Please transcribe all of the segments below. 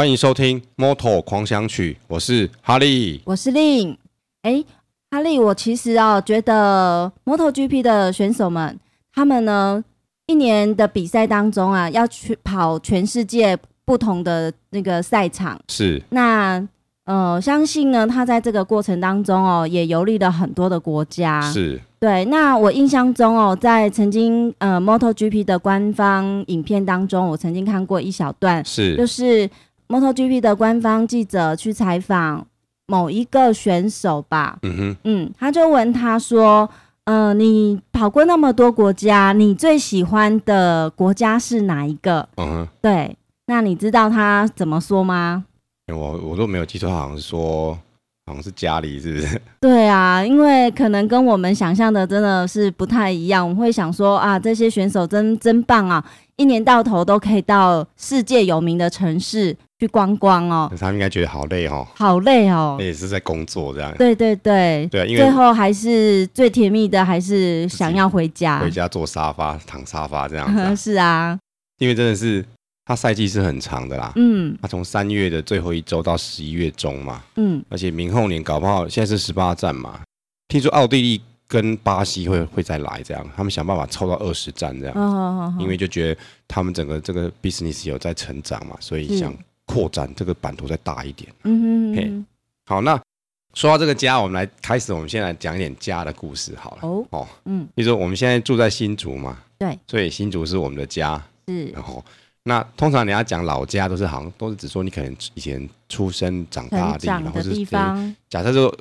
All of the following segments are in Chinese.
欢迎收听《Moto 狂想曲》，我是哈利，我是令。哎，哈利，我其实啊，觉得 MotoGP 的选手们，他们呢，一年的比赛当中啊，要去跑全世界不同的那个赛场。是。那呃，相信呢，他在这个过程当中哦，也游历了很多的国家。是。对，那我印象中哦，在曾经呃 MotoGP 的官方影片当中，我曾经看过一小段，是，就是。MotoGP 的官方记者去采访某一个选手吧，嗯哼，嗯，他就问他说：“嗯、呃，你跑过那么多国家，你最喜欢的国家是哪一个？”嗯哼，对，那你知道他怎么说吗？我我都没有记错，好像是说，好像是家里，是不是？对啊，因为可能跟我们想象的真的是不太一样。我们会想说啊，这些选手真真棒啊，一年到头都可以到世界有名的城市。去观光哦，他们应该觉得好累哦，好累哦，也是在工作这样。对对对，对，因为最后还是最甜蜜的，还是想要回家，回家坐沙发躺沙发这样子啊。是啊，因为真的是他赛季是很长的啦，嗯，他从三月的最后一周到十一月中嘛，嗯，而且明后年搞不好现在是十八站嘛，听说奥地利跟巴西会会再来这样，他们想办法凑到二十站这样，哦，因为就觉得他们整个这个 business 有在成长嘛，所以想。扩展这个版图再大一点。嗯好，那说到这个家，我们来开始，我们先来讲一点家的故事好了。哦，哦，嗯，比如说我们现在住在新竹嘛，对，所以新竹是我们的家。是，然后那通常你要讲老家都是好像都是只说你可能以前出生长大的地方，的地方。假设说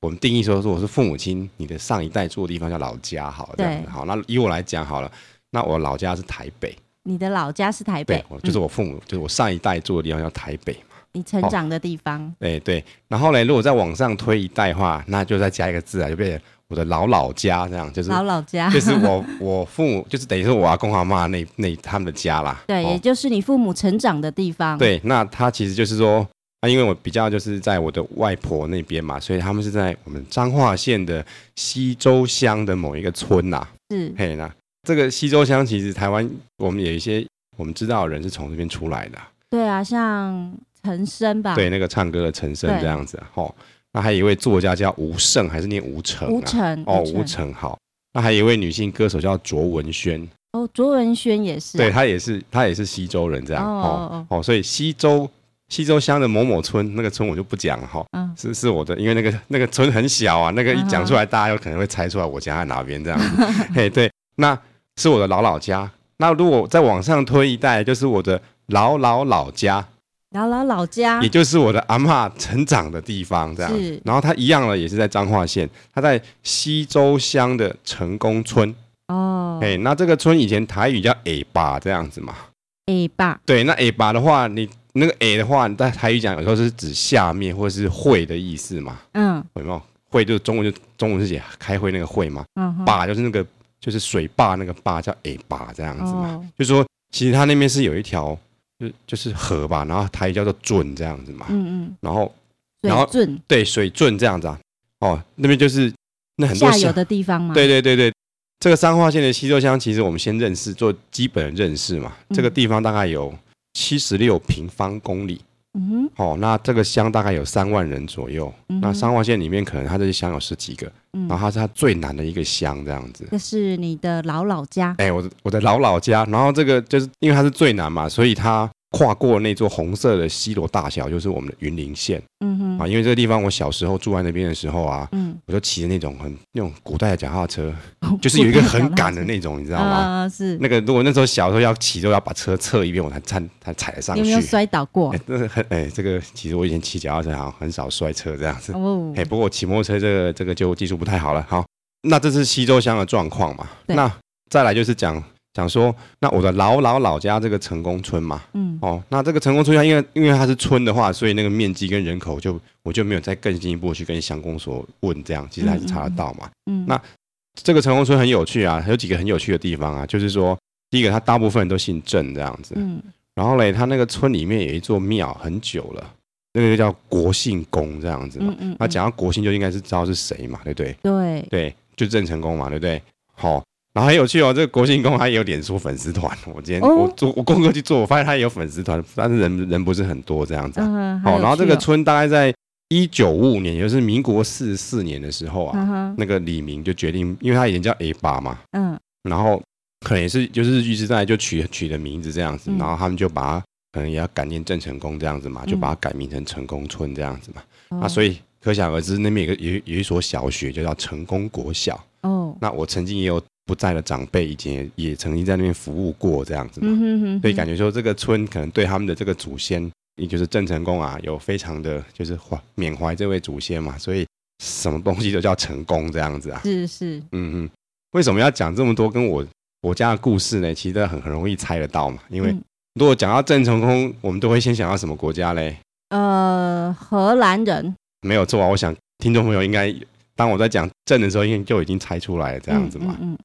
我们定义说，说我是父母亲，你的上一代住的地方叫老家，好了，这样子。好，那以我来讲好了，那我老家是台北。你的老家是台北，对，就是我父母，嗯、就是我上一代住的地方叫台北嘛。你成长的地方，对对。然后呢，如果再往上推一代的话，那就再加一个字啊，就变成我的老老家，这样就是老老家，就是我我父母，就是等于是我阿公阿妈那那他们的家啦。对，也就是你父母成长的地方。对，那他其实就是说，啊，因为我比较就是在我的外婆那边嘛，所以他们是在我们彰化县的西周乡的某一个村呐。是，嘿，那。这个西周乡其实台湾，我们有一些我们知道的人是从这边出来的。对啊，像陈升吧。对，那个唱歌的陈升这样子。哦，那还有一位作家叫吴胜，还是念吴成？吴成。哦，吴成好。那还有一位女性歌手叫卓文萱。哦，卓文萱也是。对，她也是，她也是西周人这样。哦哦。所以西周。西周乡的某某村，那个村我就不讲了哈。嗯。是是我的，因为那个那个村很小啊，那个一讲出来，大家有可能会猜出来我家在哪边这样子。嘿，对，那。是我的老老家。那如果再往上推一代，就是我的老老老家，老老老家，也就是我的阿嬷成长的地方，这样。是。然后他一样了，也是在彰化县，他在西州乡的成功村。哦。哎，那这个村以前台语叫 A 坝这样子嘛。A 坝。对，那 A 坝的话，你那个 A 的话，你在台语讲有时候是指下面或者是会的意思嘛。嗯。有没有？会就是中文就中文是写开会那个会嘛。嗯。坝就是那个。就是水坝那个坝叫 A 坝这样子嘛，哦、就是说其实它那边是有一条就就是河吧，然后台语叫做圳这样子嘛，嗯嗯，然后然后圳对水圳这样子啊，哦那边就是那很多下游的地方嘛，对对对对，这个三化县的溪州乡其实我们先认识做基本的认识嘛，嗯、这个地方大概有七十六平方公里。嗯哼，哦，那这个乡大概有三万人左右。嗯、那三万县里面可能它这些乡有十几个，嗯、然后它是它最难的一个乡，这样子。这是你的老老家？哎，我的我的老老家。然后这个就是因为它是最难嘛，所以它。跨过那座红色的西罗大桥，就是我们的云林县。嗯哼，啊，因为这个地方我小时候住在那边的时候啊，嗯，我就骑着那种很那种古代的脚踏车，就是有一个很赶的那种，你知道吗？啊，是那个。如果那时候小时候要骑，都要把车侧一遍，我才才才踩得上去。有没有摔倒过？哎，这是很哎，这个其实我以前骑脚踏车好像很少摔车这样子。哦，哎，不过我骑摩托车这个这个就技术不太好了。好，那这是西周乡的状况嘛？那再来就是讲。讲说，那我的老老老家这个成功村嘛，嗯，哦，那这个成功村，因为因为它是村的话，所以那个面积跟人口就我就没有再更进一步去跟乡公所问，这样其实还是查得到嘛，嗯，嗯，那这个成功村很有趣啊，有几个很有趣的地方啊，就是说，第一个，它大部分人都姓郑这样子，嗯，然后嘞，它那个村里面有一座庙很久了，那个就叫国姓公这样子嘛，嗯，嗯，嗯，那讲到国姓就应该是知道是谁嘛，对不对？对，对，就郑成功嘛，对不对？好。然后很有趣哦，这个国庆宫他也有脸书粉丝团。我今天我做我功课去做，我发现他也有粉丝团，但是人人不是很多这样子。好，然后这个村大概在一九五五年，也就是民国四十四年的时候啊，那个李明就决定，因为他以前叫 A 八嘛，嗯，然后可能也是就是日据时代就取取的名字这样子，然后他们就把它可能也要感念郑成功这样子嘛，就把它改名成成功村这样子嘛。啊，所以可想而知，那边有个有有一所小学就叫成功国小。哦，那我曾经也有。不在的长辈以前也曾经在那边服务过，这样子嘛，嗯、哼哼哼，所以感觉说这个村可能对他们的这个祖先，也就是郑成功啊，有非常的就是怀缅怀这位祖先嘛，所以什么东西都叫成功这样子啊。是是，嗯嗯，为什么要讲这么多跟我我家的故事呢？其实很很容易猜得到嘛，因为如果讲到郑成功，我们都会先想到什么国家嘞？呃，荷兰人。没有错啊，我想听众朋友应该当我在讲郑的时候，应该就已经猜出来了这样子嘛。嗯，嗯。嗯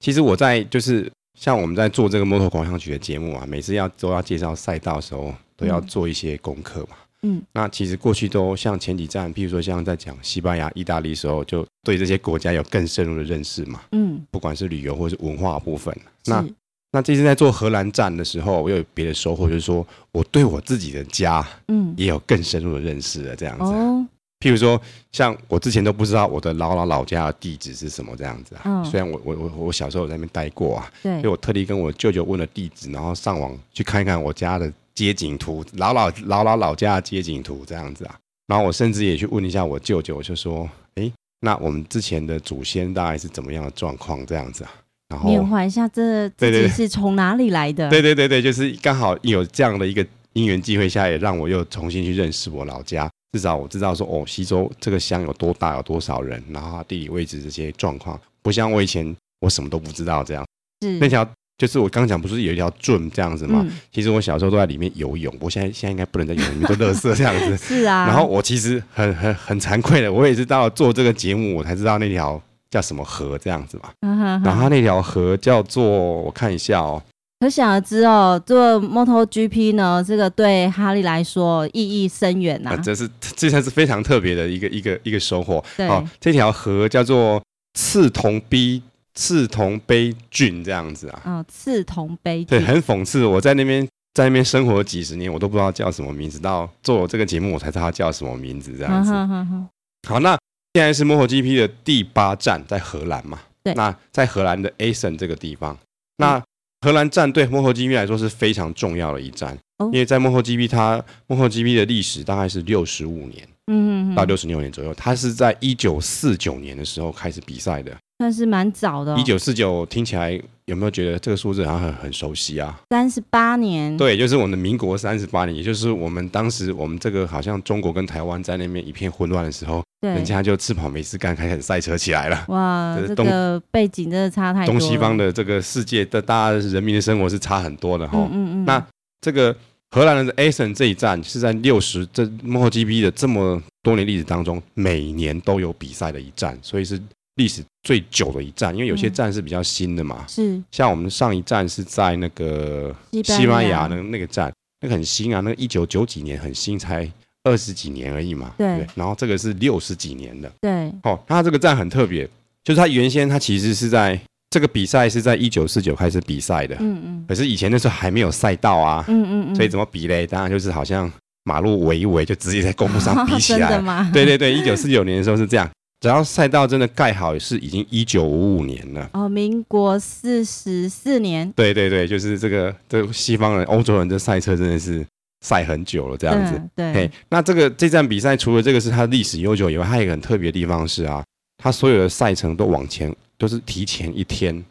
其实我在就是像我们在做这个摩托狂想曲的节目啊，每次要都要介绍赛道的时候，都要做一些功课嘛。嗯，那其实过去都像前几站，譬如说像在讲西班牙、意大利的时候，就对这些国家有更深入的认识嘛。嗯，不管是旅游或是文化部分。那那这次在做荷兰站的时候，我有别的收获，就是说我对我自己的家，嗯，也有更深入的认识了。这样子。哦。譬如说，像我之前都不知道我的老老老家的地址是什么这样子啊。嗯、虽然我我我我小时候在那边待过啊，对，所以我特地跟我舅舅问了地址，然后上网去看一看我家的街景图，老老老老老家的街景图这样子啊。然后我甚至也去问一下我舅舅，我就说，哎，那我们之前的祖先大概是怎么样的状况这样子啊？然后缅怀一下，这自己是从哪里来的？对对对对，就是刚好有这样的一个因缘际会下，也让我又重新去认识我老家。至少我知道说哦，西周这个乡有多大，有多少人，然后地理位置这些状况，不像我以前我什么都不知道这样。是那条就是我刚讲不是有一条圳这样子吗？嗯、其实我小时候都在里面游泳，我现在现在应该不能在游泳里面都垃圾这样子。是啊。然后我其实很很很惭愧的，我也是到做这个节目，我才知道那条叫什么河这样子嘛。嗯、哼哼然后那条河叫做我看一下哦。可想而知哦，做 MotoGP 呢，这个对哈利来说意义深远呐、啊。这是这才是非常特别的一个一个一个收获。对，哦，这条河叫做刺桐陂刺桐杯郡这样子啊。刺桐陂。对，很讽刺，我在那边在那边生活了几十年，我都不知道叫什么名字，到做这个节目我才知道它叫什么名字这样子。好，好，好，好，那现在是 MotoGP 的第八站，在荷兰嘛？对。那在荷兰的 Assen 这个地方，那。荷兰站对幕后 GP 来说是非常重要的一站，因为在幕后 GP 它 MotoGP 的历史大概是六十五年，嗯，到六十六年左右，它是在一九四九年的时候开始比赛的，算是蛮早的。一九四九听起来有没有觉得这个数字好像很很熟悉啊？三十八年，对，就是我们的民国三十八年，也就是我们当时我们这个好像中国跟台湾在那边一片混乱的时候。对人家就吃饱没事干，开始赛车起来了。哇，这个背景真的差太多。东西方的这个世界的大家人民的生活是差很多的哈。嗯嗯，嗯。那这个荷兰的 Assen 这一站是在六十这 MotoGP 的这么多年历史当中，每年都有比赛的一站，所以是历史最久的一站。因为有些站是比较新的嘛。是、嗯。像我们上一站是在那个西班牙的那个站，那个很新啊，那个一九九几年很新才。二十几年而已嘛，对，对，然后这个是六十几年的，对，哦，它这个站很特别，就是它原先它其实是在这个比赛是在一九四九开始比赛的，嗯嗯，可是以前那时候还没有赛道啊，嗯嗯嗯，所以怎么比嘞？当然就是好像马路围一围就直接在公路上 比起来，哦、真的吗？对对对，一九四九年的时候是这样，只要赛道真的盖好是已经一九五五年了，哦，民国四十四年，对对对，就是这个这西方人欧洲人这赛车真的是。赛很久了，这样子。对，对那这个这站比赛除了这个是它历史悠久以外，它有一个很特别的地方是啊，它所有的赛程都往前，都是提前一天，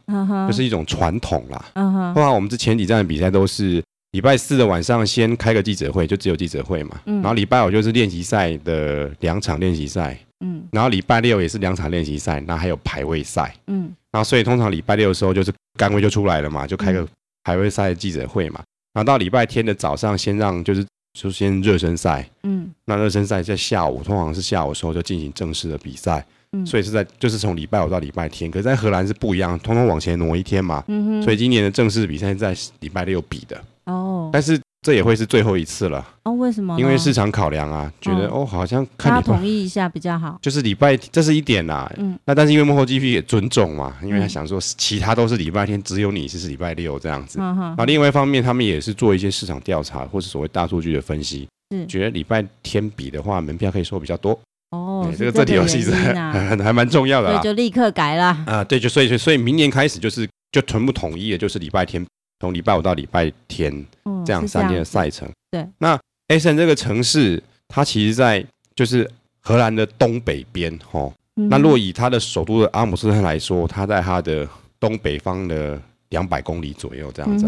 就是一种传统啦。嗯哼。后来我们这前几站的比赛都是礼拜四的晚上先开个记者会，就只有记者会嘛。嗯。然后礼拜五就是练习赛的两场练习赛。嗯。然后礼拜六也是两场练习赛，那还有排位赛。嗯。然后所以通常礼拜六的时候就是干位就出来了嘛，就开个排位赛的记者会嘛。然后到礼拜天的早上，先让就是就先热身赛，嗯，那热身赛在下午，通常是下午的时候就进行正式的比赛，嗯，所以是在就是从礼拜五到礼拜天，可是在荷兰是不一样，通通往前挪一天嘛，嗯哼，所以今年的正式比赛是在礼拜六比的，哦，但是这也会是最后一次了哦？为什么？因为市场考量啊，觉得哦，好像看他同意一下比较好。就是礼拜，这是一点啦。嗯，那但是因为 MotoGP 也尊重嘛，因为他想说其他都是礼拜天，只有你是是礼拜六这样子。嗯。那另外一方面，他们也是做一些市场调查或是所谓大数据的分析，是觉得礼拜天比的话，门票可以收比较多。哦，这个这题游戏是很 还蛮重要的啦。对，就立刻改了。啊，对，就所以所以明年开始就是就全部统一的，就是礼拜天。从礼拜五到礼拜天，这样三天的赛程。对，那 Essen 这个城市，它其实在就是荷兰的东北边，吼。那若以它的首都的阿姆斯特丹来说，它在它的东北方的两百公里左右，这样子。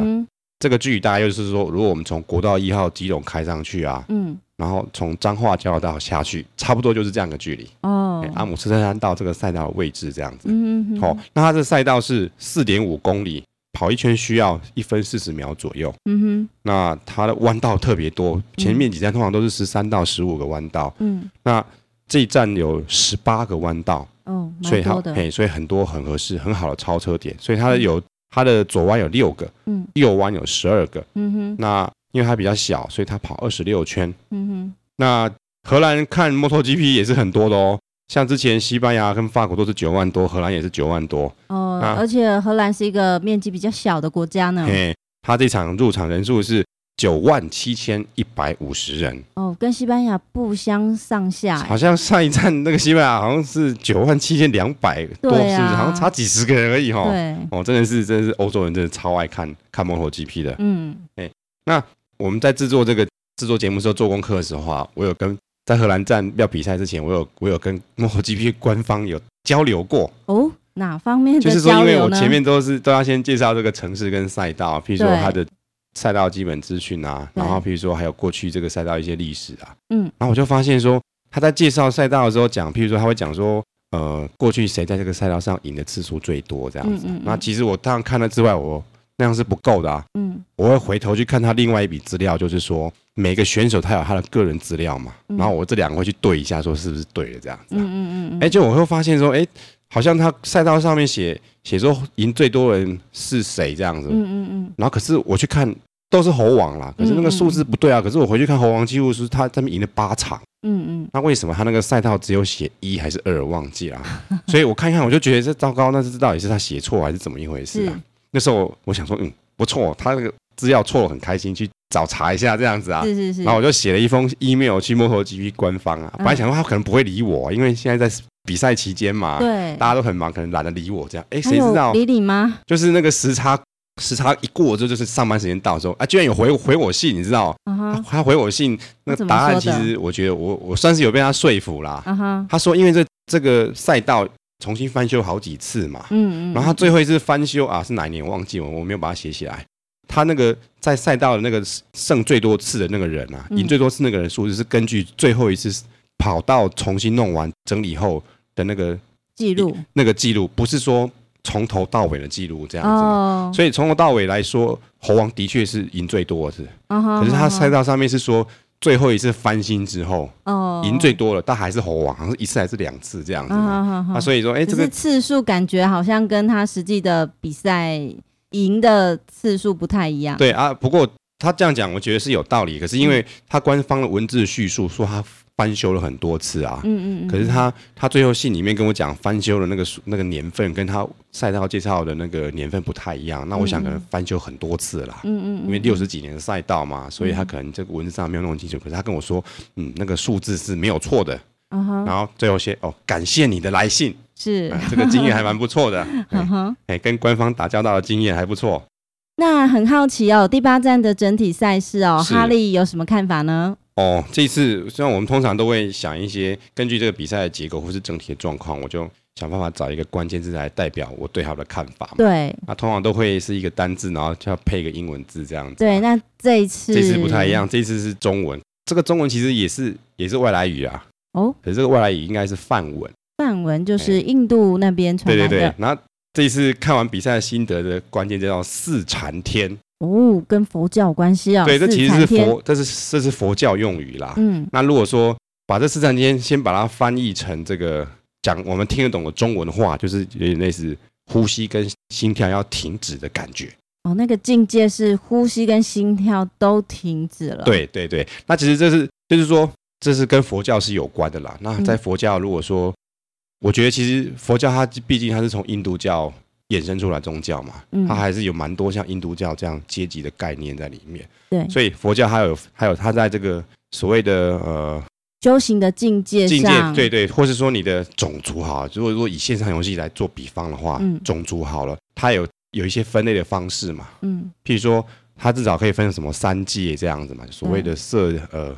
这个距离大概就是说，如果我们从国道一号基隆开上去啊，嗯，然后从彰化交流道下去，差不多就是这样的距离。哦，阿姆斯特丹到这个赛道的位置这样子。嗯，好，那它的赛道是四点五公里。跑一圈需要一分四十秒左右。嗯哼，那它的弯道特别多，前面几站通常都是十三到十五个弯道。嗯，那这一站有十八个弯道。哦，所以好，嘿，所以很多很合适、很好的超车点。所以它有它的左弯有六个，嗯，右弯有十二个。嗯哼，那因为它比较小，所以它跑二十六圈。嗯哼，那荷兰看 MotoGP 也是很多的哦。像之前西班牙跟法国都是九万多，荷兰也是九万多哦。而且荷兰是一个面积比较小的国家呢。嘿，他这场入场人数是九万七千一百五十人哦，跟西班牙不相上下。好像上一站那个西班牙好像是九万七千两百多，是不是？好像差几十个人而已哈。对哦，真的是，真的是欧洲人真的超爱看看 MotoGP 的。嗯，哎，那我们在制作这个制作节目时候做功课的时候啊，我有跟。在荷兰站要比赛之前，我有我有跟 MotoGP 官方有交流过哦，哪方面？就是说，因为我前面都是都要先介绍这个城市跟赛道，譬如说它的赛道基本资讯啊，然后譬如说还有过去这个赛道一些历史啊，嗯，然后我就发现说他在介绍赛道的时候讲，譬如说他会讲说，呃，过去谁在这个赛道上赢的次数最多这样子。那其实我当然看了之外，我那样是不够的啊，嗯，我会回头去看他另外一笔资料，就是说。每个选手他有他的个人资料嘛，然后我这两个会去对一下，说是不是对的这样子。嗯嗯嗯。哎，就我会发现说，哎，好像他赛道上面写写说赢最多人是谁这样子。嗯嗯嗯。然后可是我去看都是猴王啦，可是那个数字不对啊。可是我回去看猴王记录是他他们赢了八场。嗯嗯。那为什么他那个赛道只有写一还是二？忘记了。所以我看一看我就觉得这糟糕，那是到底是他写错还是怎么一回事啊？那时候我想说，嗯，不错，他那个资料错了，很开心去。找查一下这样子啊，是是是，然后我就写了一封 email 去 MotoGP 官方啊，本来想说他可能不会理我，因为现在在比赛期间嘛，对，大家都很忙，可能懒得理我这样。哎，谁知道理你吗？就是那个时差，时差一过之后，就是上班时间到的时候，啊，居然有回回我信，你知道？他回我信，那答案其实我觉得我我算是有被他说服啦。他说因为这这个赛道重新翻修好几次嘛，嗯嗯，然后他最后一次翻修啊是哪一年？我忘记了，我没有把它写起来。他那个在赛道的那个胜最多次的那个人啊，赢最多次那个人数字是根据最后一次跑道重新弄完整理后的那个记录，那个记录不是说从头到尾的记录这样子。哦，所以从头到尾来说，猴王的确是赢最多的。是。可是他赛道上面是说最后一次翻新之后，哦，赢最多了，但还是猴王，好像是一次还是两次这样子。啊，所以说，哎，这个次数感觉好像跟他实际的比赛。赢的次数不太一样。对啊，不过他这样讲，我觉得是有道理。可是因为他官方的文字叙述说他翻修了很多次啊，嗯嗯，可是他他最后信里面跟我讲翻修的那个那个年份跟他赛道介绍的那个年份不太一样。那我想可能翻修很多次了，嗯嗯，因为六十几年的赛道嘛，所以他可能这个文字上没有弄清楚。可是他跟我说，嗯，那个数字是没有错的。然后最后写哦，感谢你的来信。是、啊，这个经验还蛮不错的。嗯哼，哎，跟官方打交道的经验还不错。那很好奇哦，第八站的整体赛事哦，哈利有什么看法呢？哦，这次虽然我们通常都会想一些根据这个比赛的结构或是整体的状况，我就想办法找一个关键字来代表我对他的看法。对，那通常都会是一个单字，然后就要配一个英文字这样子。对，那这一次这次不太一样，这次是中文。这个中文其实也是也是外来语啊。哦，可是这个外来语应该是梵文。梵文就是印度那边传来的。对对对，然后这一次看完比赛的心得的关键就叫四禅天哦，跟佛教有关系啊。对，这其实是佛，这是这是佛教用语啦。嗯，那如果说把这四禅天先把它翻译成这个讲我们听得懂的中文的话，就是有点类似呼吸跟心跳要停止的感觉。哦，那个境界是呼吸跟心跳都停止了。对对对，那其实这是就是说，这是跟佛教是有关的啦。那在佛教，如果说，嗯、我觉得其实佛教它毕竟它是从印度教衍生出来宗教嘛，它还是有蛮多像印度教这样阶级的概念在里面。对，所以佛教还有还有它在这个所谓的呃。修行的境界，境界对对，或是说你的种族哈，如果如果以线上游戏来做比方的话，嗯，种族好了，它有有一些分类的方式嘛，嗯，譬如说它至少可以分什么三界这样子嘛，所谓的色呃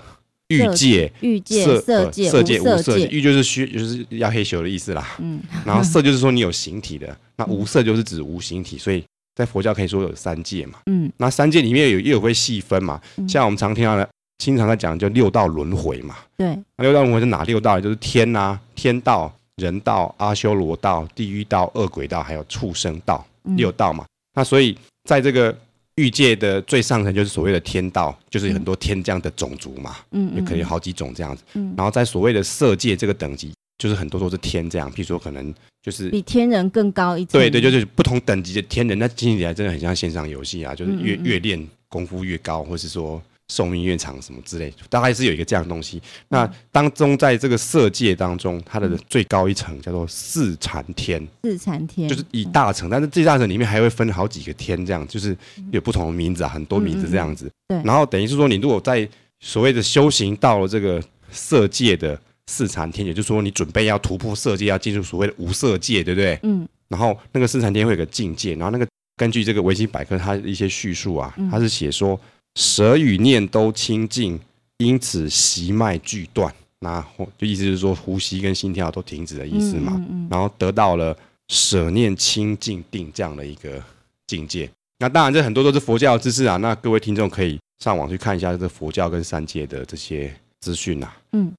欲界、欲界、色界、色界、无色界，欲就是虚就是要黑修的意思啦，嗯，然后色就是说你有形体的，那无色就是指无形体，所以在佛教可以说有三界嘛，嗯，那三界里面有也有会细分嘛，像我们常听到的。经常在讲就六道轮回嘛，对，那六道轮回是哪六道？就是天啊，天道、人道、阿修罗道、地狱道、恶鬼道，还有畜生道，六道嘛。嗯、那所以在这个欲界的最上层就是所谓的天道，就是很多天这样的种族嘛，嗯，也可以有好几种这样子。嗯，然后在所谓的色界这个等级，就是很多都是天这样，譬如说可能就是比天人更高一级。对对，就是不同等级的天人，那听起来真的很像线上游戏啊，就是越越练功夫越高，或是说。寿命越长什么之类，大概是有一个这样的东西。那当中在这个色界当中，它的最高一层叫做四禅天。四禅天就是一大层，但是这大层里面还会分好几个天，这样就是有不同的名字啊，很多名字这样子。对。然后等于是说，你如果在所谓的修行到了这个色界的四禅天，也就是说你准备要突破色界，要进入所谓的无色界，对不对？嗯。然后那个四禅天会有个境界，然后那个根据这个维基百科它的一些叙述啊，它是写说。舌与念都清净，因此息脉俱断。那就意思就是说，呼吸跟心跳都停止的意思嘛。嗯嗯嗯、然后得到了舍念清净定这样的一个境界。那当然，这很多都是佛教的知识啊。那各位听众可以上网去看一下这个佛教跟三界的这些资讯啊。嗯。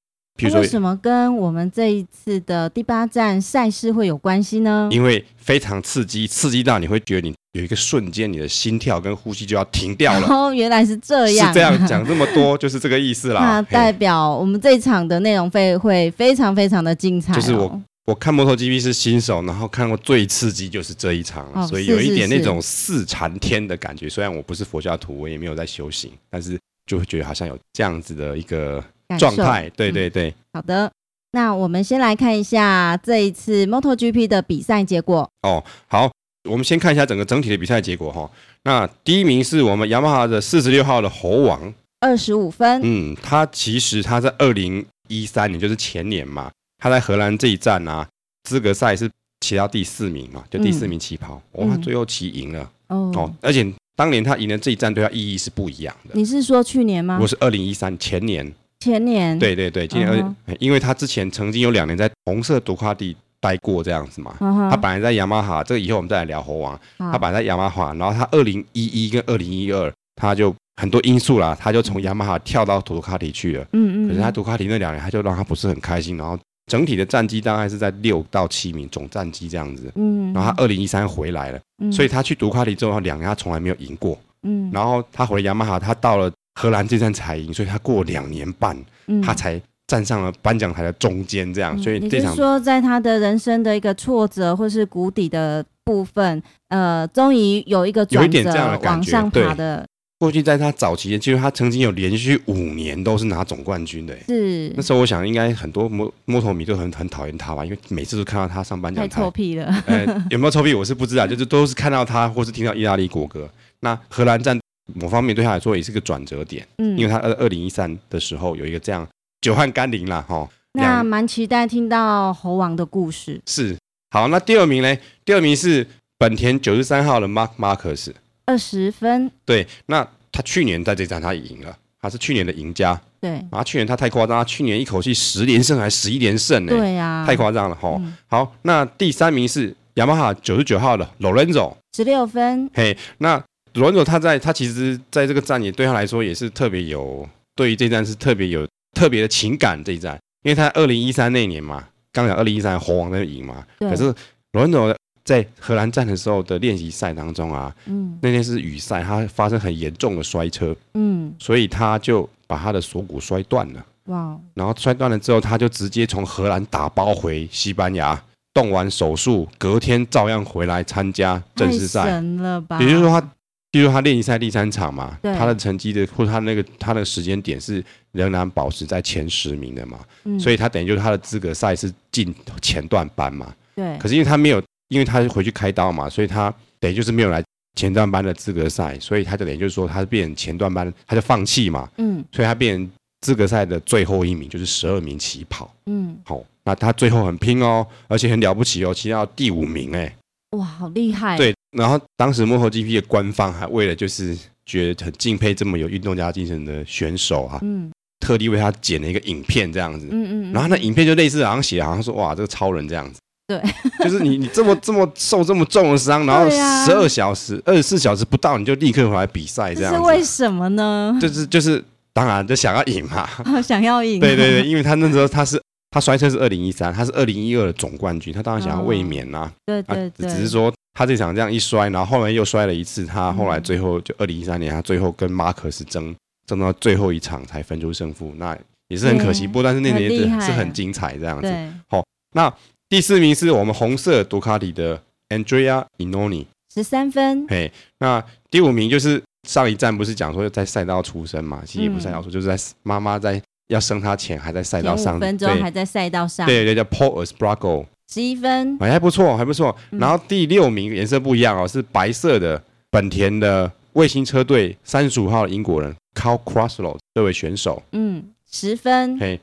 为什么跟我们这一次的第八站赛事会有关系呢？因为非常刺激，刺激到你会觉得你有一个瞬间，你的心跳跟呼吸就要停掉了。哦，原来是这样，是这样讲这么多，就是这个意思啦。那代表我们这一场的内容会会非常非常的精彩哦。就是我我看摩托 GP 是新手，然后看过最刺激就是这一场，哦，所以有一点那种四禅天的感觉。虽然我不是佛教徒，我也没有在修行，但是就会觉得好像有这样子的一个。状态，对对对、嗯。好的，那我们先来看一下这一次 MotoGP 的比赛结果。哦，好，我们先看一下整个整体的比赛结果哈。那第一名是我们雅马哈的四十六号的猴王，二十五分。嗯，他其实他在二零一三年，就是前年嘛，他在荷兰这一站啊，资格赛是骑到第四名嘛，就第四名起跑，嗯、哦，他最后骑赢了。哦、哦，而且当年他赢的这一站对他意义是不一样的。你是说去年吗？我是二零一三前年。前年，对对对，今年二，uh. 因为他之前曾经有两年在红色杜卡迪待过这样子嘛，uh. 他本来在雅马哈，这个以后我们再来聊猴王，uh. 他本来在雅马哈，然后他二零一一跟二零一二，他就很多因素啦，他就从雅马哈跳到杜卡迪去了，嗯嗯，可是他杜卡迪那两年他就让他不是很开心，然后整体的战绩大概是在六到七名总战绩这样子，嗯，然后他二零一三回来了，嗯，所以他去杜卡迪之后两年他从来没有赢过，嗯，然后他回雅马哈，他到了。荷兰这站才赢，所以他过两年半，嗯、他才站上了颁奖台的中间，这样。嗯、所以这场，说，在他的人生的一个挫折或是谷底的部分，呃，终于有一个转折往上爬的。过去在他早期，其实他曾经有连续五年都是拿总冠军的。是那时候，我想应该很多摩摩托迷都很很讨厌他吧，因为每次都看到他上颁奖台。太臭屁了。呃，有没有臭屁我是不知道，就是都是看到他或是听到意大利国歌。那荷兰站。某方面对他来说也是个转折点，嗯，因为他二二零一三的时候有一个这样久旱甘霖啦，哈。那蛮期待听到猴王的故事。是，好，那第二名呢？第二名是本田九十三号的 Mark Marcus，二十分。对，那他去年在这站他也赢了，他是去年的赢家。对，然后去年他太夸张，他去年一口气十连胜还是十一连胜呢？对呀、啊，太夸张了哈。嗯、好，那第三名是雅马哈九十九号的 Lorenzo，十六分。嘿，那。罗恩佐他在他其实在这个站也对他来说也是特别有，对于这站是特别有特别的情感这一站，因为他二零一三那年嘛，刚讲二零一三猴王在赢嘛，可是罗恩佐在荷兰站的时候的练习赛当中啊，嗯，那天是雨赛，他发生很严重的摔车，嗯，所以他就把他的锁骨摔断了，哇，然后摔断了之后，他就直接从荷兰打包回西班牙，动完手术，隔天照样回来参加正式赛，神了吧？也就是说他。比如他练习赛第三场嘛，对他的成绩的或者他那个他的时间点是仍然保持在前十名的嘛，嗯、所以他等于就是他的资格赛是进前段班嘛。对。可是因为他没有，因为他回去开刀嘛，所以他等于就是没有来前段班的资格赛，所以他就等于就是说他变前段班，他就放弃嘛。嗯。所以他变资格赛的最后一名，就是十二名起跑。嗯。好、哦，那他最后很拼哦，而且很了不起哦，其实要第五名哎。哇，好厉害！对，然后当时幕后 GP 的官方还为了就是觉得很敬佩这么有运动家精神的选手啊，嗯，特地为他剪了一个影片这样子，嗯嗯，然后那影片就类似好像写好像说哇这个超人这样子，对，就是你你这么这么受这么重的伤，然后十二小时二十四小时不到你就立刻回来比赛这样子，是为什么呢？就是就是当然就想要赢嘛，想要赢，对对对，因为他那时候他是。他摔车是二零一三，他是二零一二的总冠军，他当然想要卫冕呐、啊。哦。对对对，只是说他这场这样一摔，然后后来又摔了一次，他后来最后就二零一三年，他最后跟马可斯争争到最后一场才分出胜负，那也是很可惜。不过但是那年也是很精彩这样子。好、哦，那第四名是我们红色杜卡迪的 Andrea Iannone，十三分。嘿，那第五名就是上一站不是讲说在赛道出生嘛？其实也不是赛道出就是在妈妈在。要生他前还在赛道上，五分钟还在赛道上，对对，叫 Pol Espargaro，十一分，哎，还不错，还不错。然后第六名颜色不一样哦，是白色的本田的卫星车队三十五号的英国人 Carl Crosslow 这位选手，嗯，十分。嘿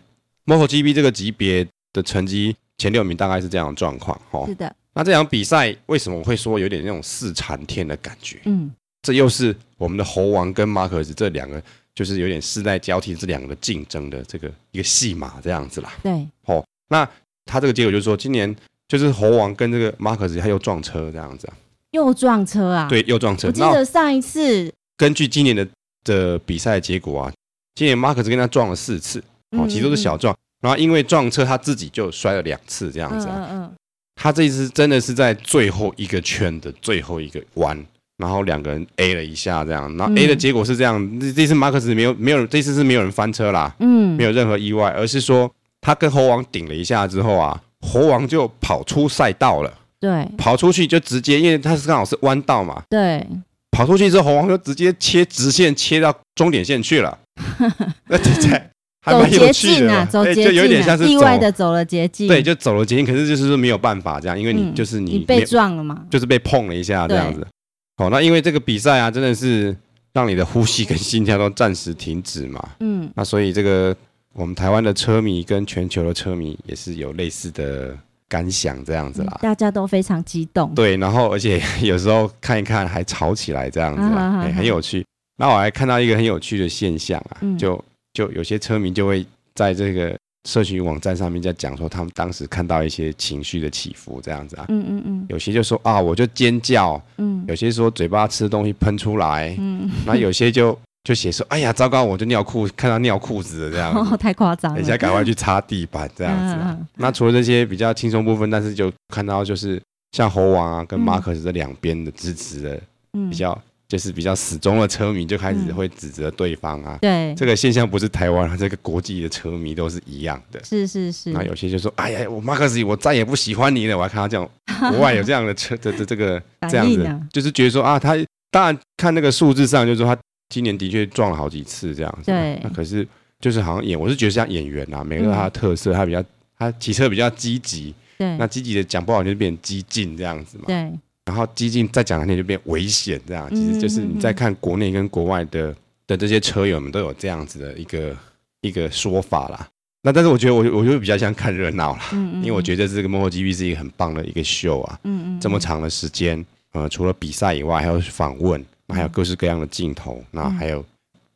，MotoGP 这个级别的成绩前六名大概是这样的状况，哈，是的。那这场比赛为什么我会说有点那种四残天的感觉？嗯，这又是我们的猴王跟马可斯这两个。就是有点世代交替，这两个竞争的这个一个戏码这样子啦。对，哦，那他这个结果就是说，今年就是猴王跟这个马克斯他又撞车这样子啊，又撞车啊？对，又撞车。我记得上一次，根据今年的的比赛结果啊，今年马克斯跟他撞了四次，哦，其实都是小撞，嗯嗯嗯，然后因为撞车他自己就摔了两次这样子啊。嗯，嗯嗯。他这一次真的是在最后一个圈的最后一个弯。然后两个人 A 了一下，这样，然后 A 的结果是这样，嗯、这这次马克斯没有没有，这次是没有人翻车啦，嗯，没有任何意外，而是说他跟猴王顶了一下之后啊，猴王就跑出赛道了，对，跑出去就直接，因为他是刚好是弯道嘛，对，跑出去之后猴王就直接切直线切到终点线去了，那这在还蛮有趣的，走捷径啊，就有点像是意外的走了捷径，对，就走了捷径，可是就是说没有办法这样，因为你就是你，嗯、你被撞了嘛，就是被碰了一下这样子。好，那因为这个比赛啊，真的是让你的呼吸跟心跳都暂时停止嘛。嗯，那所以这个我们台湾的车迷跟全球的车迷也是有类似的感想，这样子啦。大家都非常激动。对，然后而且有时候看一看还吵起来，这样子，哎，很有趣。那我还看到一个很有趣的现象啊，就就有些车迷就会在这个。社群网站上面在讲说，他们当时看到一些情绪的起伏，这样子啊，嗯嗯嗯，有些就说啊，我就尖叫，嗯，有些说嘴巴吃东西喷出来，嗯，那有些就就写说，哎呀，糟糕，我就尿裤，看到尿裤子了这样，哦，太夸张了，等一下赶快去擦地板这样子，啊。嗯、那除了这些比较轻松部分，但是就看到就是像猴王啊跟马可斯这两边的支持的比较。嗯就是比较死忠的车迷就开始会指责对方啊，对，这个现象不是台湾，这个国际的车迷都是一样的。是是是。那有些就说，哎呀，我马克思，我再也不喜欢你了。我还看到这样，国外有这样的车的这这个这样子，就是觉得说啊，他当然看那个数字上，就是说他今年的确撞了好几次这样子。对。那可是就是好像演，我是觉得像演员啊，每个他的特色，他比较他骑车比较积极。对。那积极的讲不好，就变激进这样子嘛。对。然后激进再讲两天就变危险，这样其实就是你在看国内跟国外的的这些车友们都有这样子的一个一个说法啦。那但是我觉得我我就比较像看热闹啦，因为我觉得这个 MotoGP 是一个很棒的一个秀啊。嗯这么长的时间，呃，除了比赛以外，还有访问，还有各式各样的镜头，那还有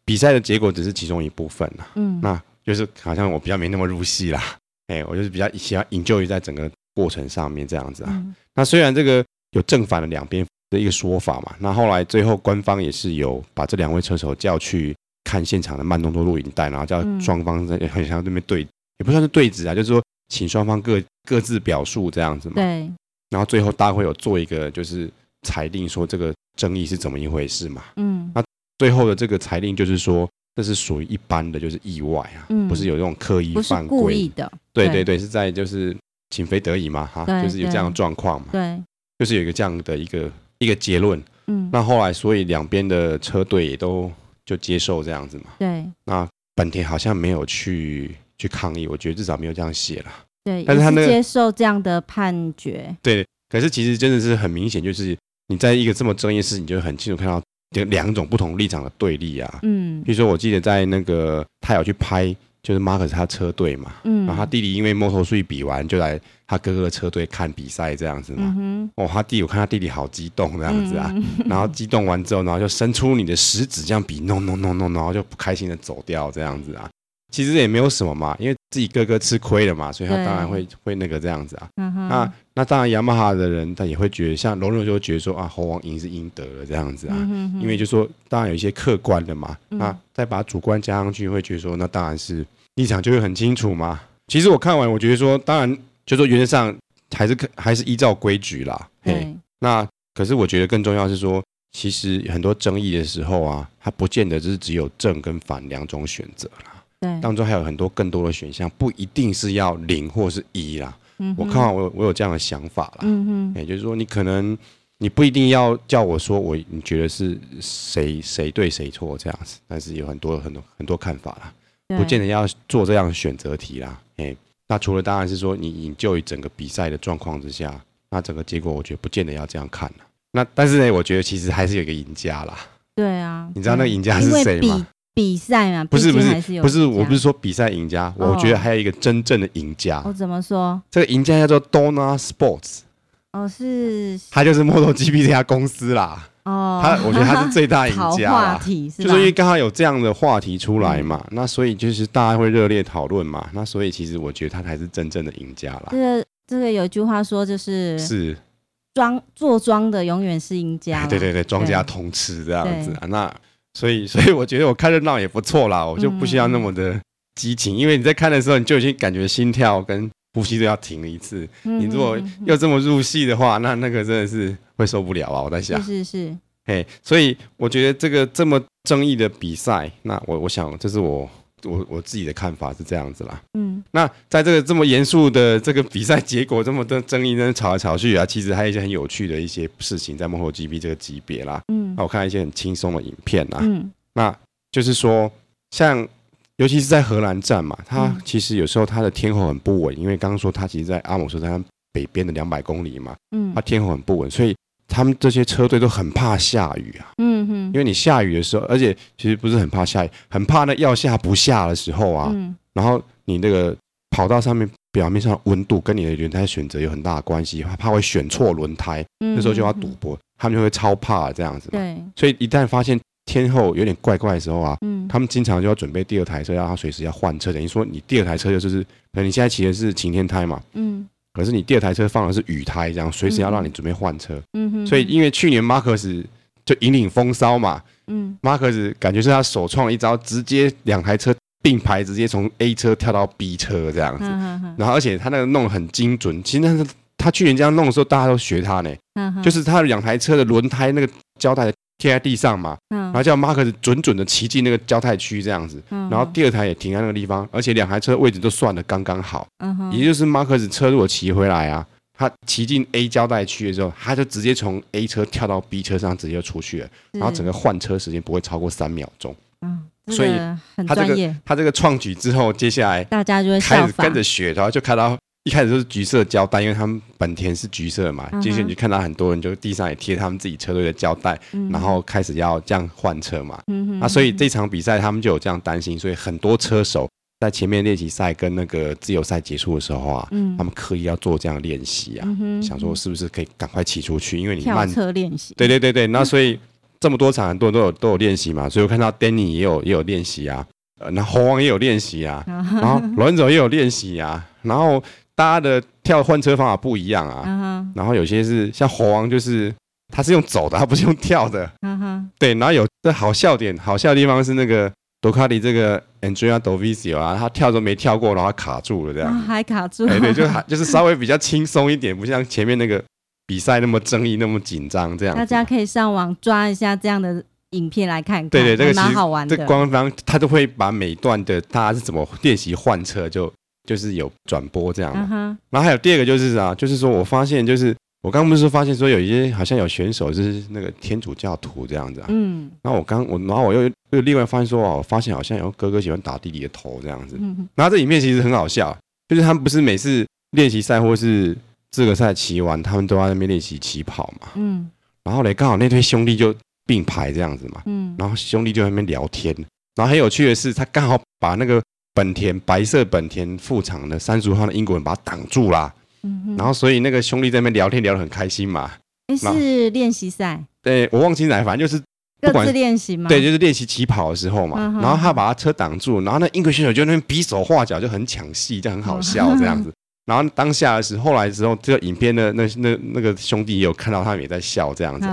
比赛的结果只是其中一部分啦。嗯，那就是好像我比较没那么入戏啦。哎，我就是比较喜欢 enjoy 在整个过程上面这样子啊。那虽然这个。有正反的两边的一个说法嘛？那后来最后官方也是有把这两位车手叫去看现场的慢动作录影带，然后叫双方在很像那边对，也不算是对质啊，就是说请双方各各自表述这样子嘛。对。然后最后大会有做一个就是裁定，说这个争议是怎么一回事嘛？嗯。那最后的这个裁定就是说，这是属于一般的就是意外啊，不是有这种刻意犯规，故意的。对对对，是在就是情非得已嘛，哈，就是有这样的状况嘛。对。就是有一个这样的一个一个结论，嗯，那后来所以两边的车队也都就接受这样子嘛。对。那本田好像没有去去抗议，我觉得至少没有这样写了。对，但是他、那个、接受这样的判决。对，可是其实真的是很明显，就是你在一个这么争议的事情，就很清楚看到这两种不同立场的对立啊。嗯，比如说我记得在那个他有去拍，就是马克斯他车队嘛，嗯，然后他弟弟因为 Moto3 比完就来他哥哥的车队看比赛这样子嘛。嗯、哦，他弟我看他弟弟好激动这样子啊，嗯、然后激动完之后，然后就伸出你的食指这样比 no no no no，然后就不开心的走掉这样子啊。其实也没有什么嘛，因为自己哥哥吃亏了嘛，所以他当然会会那个这样子啊。嗯、那那当然，雅马哈的人他也会觉得，像龙龙就会觉得说啊，猴王赢是应得的这样子啊。嗯、因为就说当然有一些客观的嘛，嗯、那再把主观加上去，会觉得说那当然是立场就会很清楚嘛。其实我看完，我觉得说当然就说原则上还是还是依照规矩啦。嘿，那可是我觉得更重要是说，其实很多争议的时候啊，它不见得就是只有正跟反两种选择啦。对，当中还有很多更多的选项，不一定是要零或是一啦。嗯、我看完我我有这样的想法啦。嗯哼，也就是说，你可能你不一定要叫我说我你觉得是谁谁对谁错这样子，但是有很多很多很多看法啦，不见得要做这样的选择题啦。哎，那除了当然是说你引就于整个比赛的状况之下，那整个结果我觉得不见得要这样看啦。那但是呢，我觉得其实还是有一个赢家啦。对啊，你知道那个赢家是谁吗？比赛嘛，不是不是是不是，我不是说比赛赢家，哦，我觉得还有一个真正的赢家。我，哦，怎么说？这个赢家叫做 Dorna Sports。哦，是。他就是 MotoGP 这家公司啦。哦。他，我觉得他是最大赢家啦。话题是就是因为刚好有这样的话题出来嘛，嗯，那所以就是大家会热烈讨论嘛，那所以其实我觉得他才是真正的赢家啦。这个这个有一句话说就是是庄做庄的永远是赢家。对对对，庄家通吃这样子啊，那。所以，所以我觉得我看热闹也不错啦，我就不需要那么的激情，嗯、因为你在看的时候，你就已经感觉心跳跟呼吸都要停了一次。嗯、你如果又这么入戏的话，那那个真的是会受不了啊！我在想，是是是，嘿，所以我觉得这个这么争议的比赛，那我我想这是我。我我自己的看法是这样子啦，嗯，那在这个这么严肃的这个比赛结果这么多争议，呢，吵来吵去啊，其实还有一些很有趣的一些事情在 MotoGP 这个级别啦，嗯，那我看到一些很轻松的影片啦，嗯，那就是说，像尤其是在荷兰站嘛，它其实有时候它的天候很不稳，因为刚刚说它其实，在阿姆斯特丹北边的两百公里嘛，嗯，它天候很不稳，所以。他们这些车队都很怕下雨啊，嗯哼，因为你下雨的时候，而且其实不是很怕下雨，很怕那要下不下的时候啊，嗯，然后你那个跑道上面表面上的温度跟你的轮胎选择有很大的关系，怕会选错轮胎，那时候就要赌博，他们就会超怕这样子，对，所以一旦发现天候有点怪怪的时候啊，嗯，他们经常就要准备第二台车，让他随时要换车，等于说你第二台车就是，可能你现在骑的是晴天胎嘛，嗯。可是你第二台车放的是雨胎，这样随时要让你准备换车。嗯哼。所以因为去年马克斯就引领风骚嘛，嗯，马克斯感觉是他首创一招，直接两台车并排，直接从 A 车跳到 B 车这样子。然后而且他那个弄得很精准，其实那是他去年这样弄的时候，大家都学他呢。嗯就是他两台车的轮胎那个胶带贴在地上嘛，然后叫马可斯准准的骑进那个胶带区这样子，然后第二台也停在那个地方，而且两台车位置都算的刚刚好，嗯也就是马克斯车如果骑回来啊，他骑进 A 胶带区的时候，他就直接从 A 车跳到 B 车上直接就出去了，然后整个换车时间不会超过三秒钟，嗯所以他这个他这个创举之后，接下来大家就会开始跟着学，然后就看到。一开始都是橘色胶带，因为他们本田是橘色嘛。接下来你就看到很多人就地上也贴他们自己车队的胶带，嗯、然后开始要这样换车嘛。那、嗯啊、所以这场比赛他们就有这样担心，所以很多车手在前面练习赛跟那个自由赛结束的时候啊，嗯、他们刻意要做这样练习啊，嗯、想说是不是可以赶快骑出去，因为你慢车练习。对对对对，那所以这么多场很多人都有都有练习嘛，所以我看到 Danny 也有也有练习啊，呃，那猴王也有练习啊，然后 Lorenzo 也有练习啊，然后。大家的跳换车方法不一样啊，uh. 然后有些是像猴王，就是他是用走的，他不是用跳的，uh huh. 对。然后有这好笑点，好笑的地方是那个多卡里这个 Andrea Dovizio 啊，他跳都没跳过，然后卡住了这样，uh, 还卡住，对对，就还 就是稍微比较轻松一点，不像前面那个比赛那么争议、那么紧张这样。大家可以上网抓一下这样的影片来看看，对对，这个蛮好玩的。这官方他都会把每段的大家是怎么练习换车就。就是有转播这样嘛，uh. 然后还有第二个就是啊，就是说我发现就是我刚刚不是说发现说有一些好像有选手是那个天主教徒这样子啊，嗯，然后我刚我然后我又又另外发现说哦，我发现好像有哥哥喜欢打弟弟的头这样子，嗯，然后这里面其实很好笑，就是他们不是每次练习赛或是资格赛骑完，他们都在那边练习起跑嘛，嗯，然后嘞刚好那对兄弟就并排这样子嘛，嗯，然后兄弟就在那边聊天，然后很有趣的是他刚好把那个本田白色本田副厂的三十五号的英国人把他挡住啦。嗯，然后所以那个兄弟在那边聊天聊得很开心嘛。哎，是练习赛？对，我忘记哪，反正就是各自练习嘛。对，就是练习起跑的时候嘛。然后他把他车挡住，然后那英国选手就那边比手画脚，就很抢戏，就很好笑这样子。然后当下的时候，后来的时候，这个影片的那那那个兄弟也有看到他们也在笑这样子。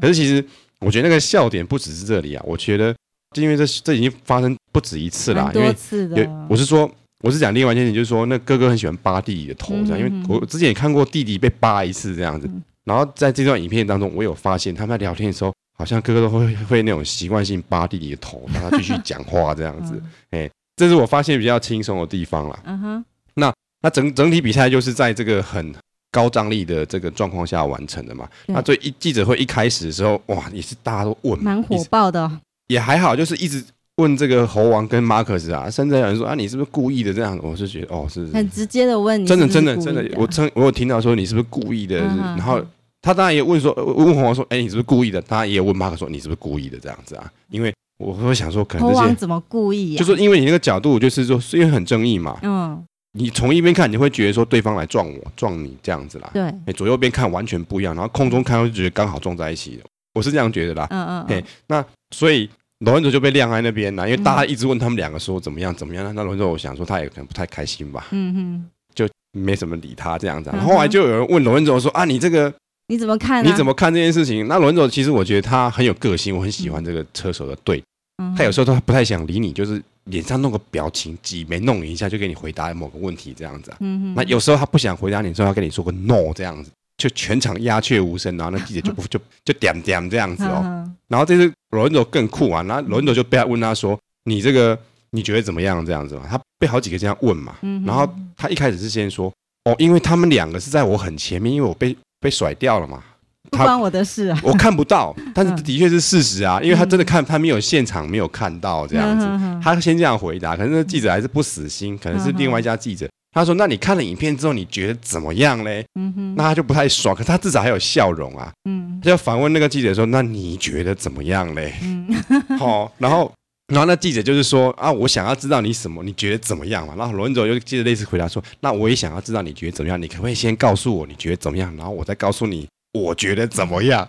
可是其实我觉得那个笑点不只是这里啊，我觉得就因为这这已经发生不止一次啦，因为我是说。我是讲另外一件事情，就是说，那哥哥很喜欢扒弟弟的头，这样，因为我之前也看过弟弟被扒一次这样子。然后在这段影片当中，我有发现他们在聊天的时候，好像哥哥都会会那种习惯性扒弟弟的头，让他继续讲话这样子。哎，这是我发现比较轻松的地方了。嗯哼。那那整整体比赛就是在这个很高张力的这个状况下完成的嘛。那所以一记者会一开始的时候，哇，也是大家都问，蛮火爆的。也还好，就是一直。问这个猴王跟马克斯啊，甚至有人说啊，你是不是故意的？这样，我是觉得哦，是很直接的问你，真的真的真的，我曾我有听到说你是不是故意的？然后他当然也问说，问猴王说，哎，你是不是故意的？他也有问马克说，你是不是故意的？这样子啊，因为我会想说，可能猴王怎么故意？就是因为你那个角度，就是说，因为很正义嘛，嗯，你从一边看，你会觉得说对方来撞我，撞你这样子啦，对，哎，左右边看完全不一样，然后空中看就觉得刚好撞在一起，我是这样觉得啦，嗯嗯，哎，那所以。罗恩佐就被晾在那边了，因为大家一直问他们两个说怎么样怎么样。那罗恩佐我想说他也可能不太开心吧，嗯哼，就没什么理他这样子。后来就有人问罗恩佐说啊，你这个你怎么看？你怎么看这件事情？那罗恩佐其实我觉得他很有个性，我很喜欢这个车手的对。他有时候他不太想理你，就是脸上弄个表情，挤眉弄眼一下就给你回答某个问题这样子。嗯哼，那有时候他不想回答你，之后他跟你说个 no 这样子。就全场鸦雀无声，然后那记者就不 就就点点这样子哦。然后这次罗恩佐更酷啊，然后罗恩佐就被他问他说：“你这个你觉得怎么样？”这样子嘛，他被好几个这样问嘛。然后他一开始是先说：“哦，因为他们两个是在我很前面，因为我被被甩掉了嘛。”不关我的事啊，我看不到，但是的确是事实啊，因为他真的看他没有现场没有看到这样子，他先这样回答。可是那记者还是不死心，可能是另外一家记者。他说：“那你看了影片之后，你觉得怎么样嘞？”嗯哼，那他就不太爽，可他至少还有笑容啊。嗯，他就反问那个记者说：“那你觉得怎么样嘞？”嗯，好，然后，然后那记者就是说：“啊，我想要知道你什么，你觉得怎么样嘛？”然后罗恩佐又接着类似回答说：“那我也想要知道你觉得怎么样，你可不可以先告诉我你觉得怎么样，然后我再告诉你我觉得怎么样？”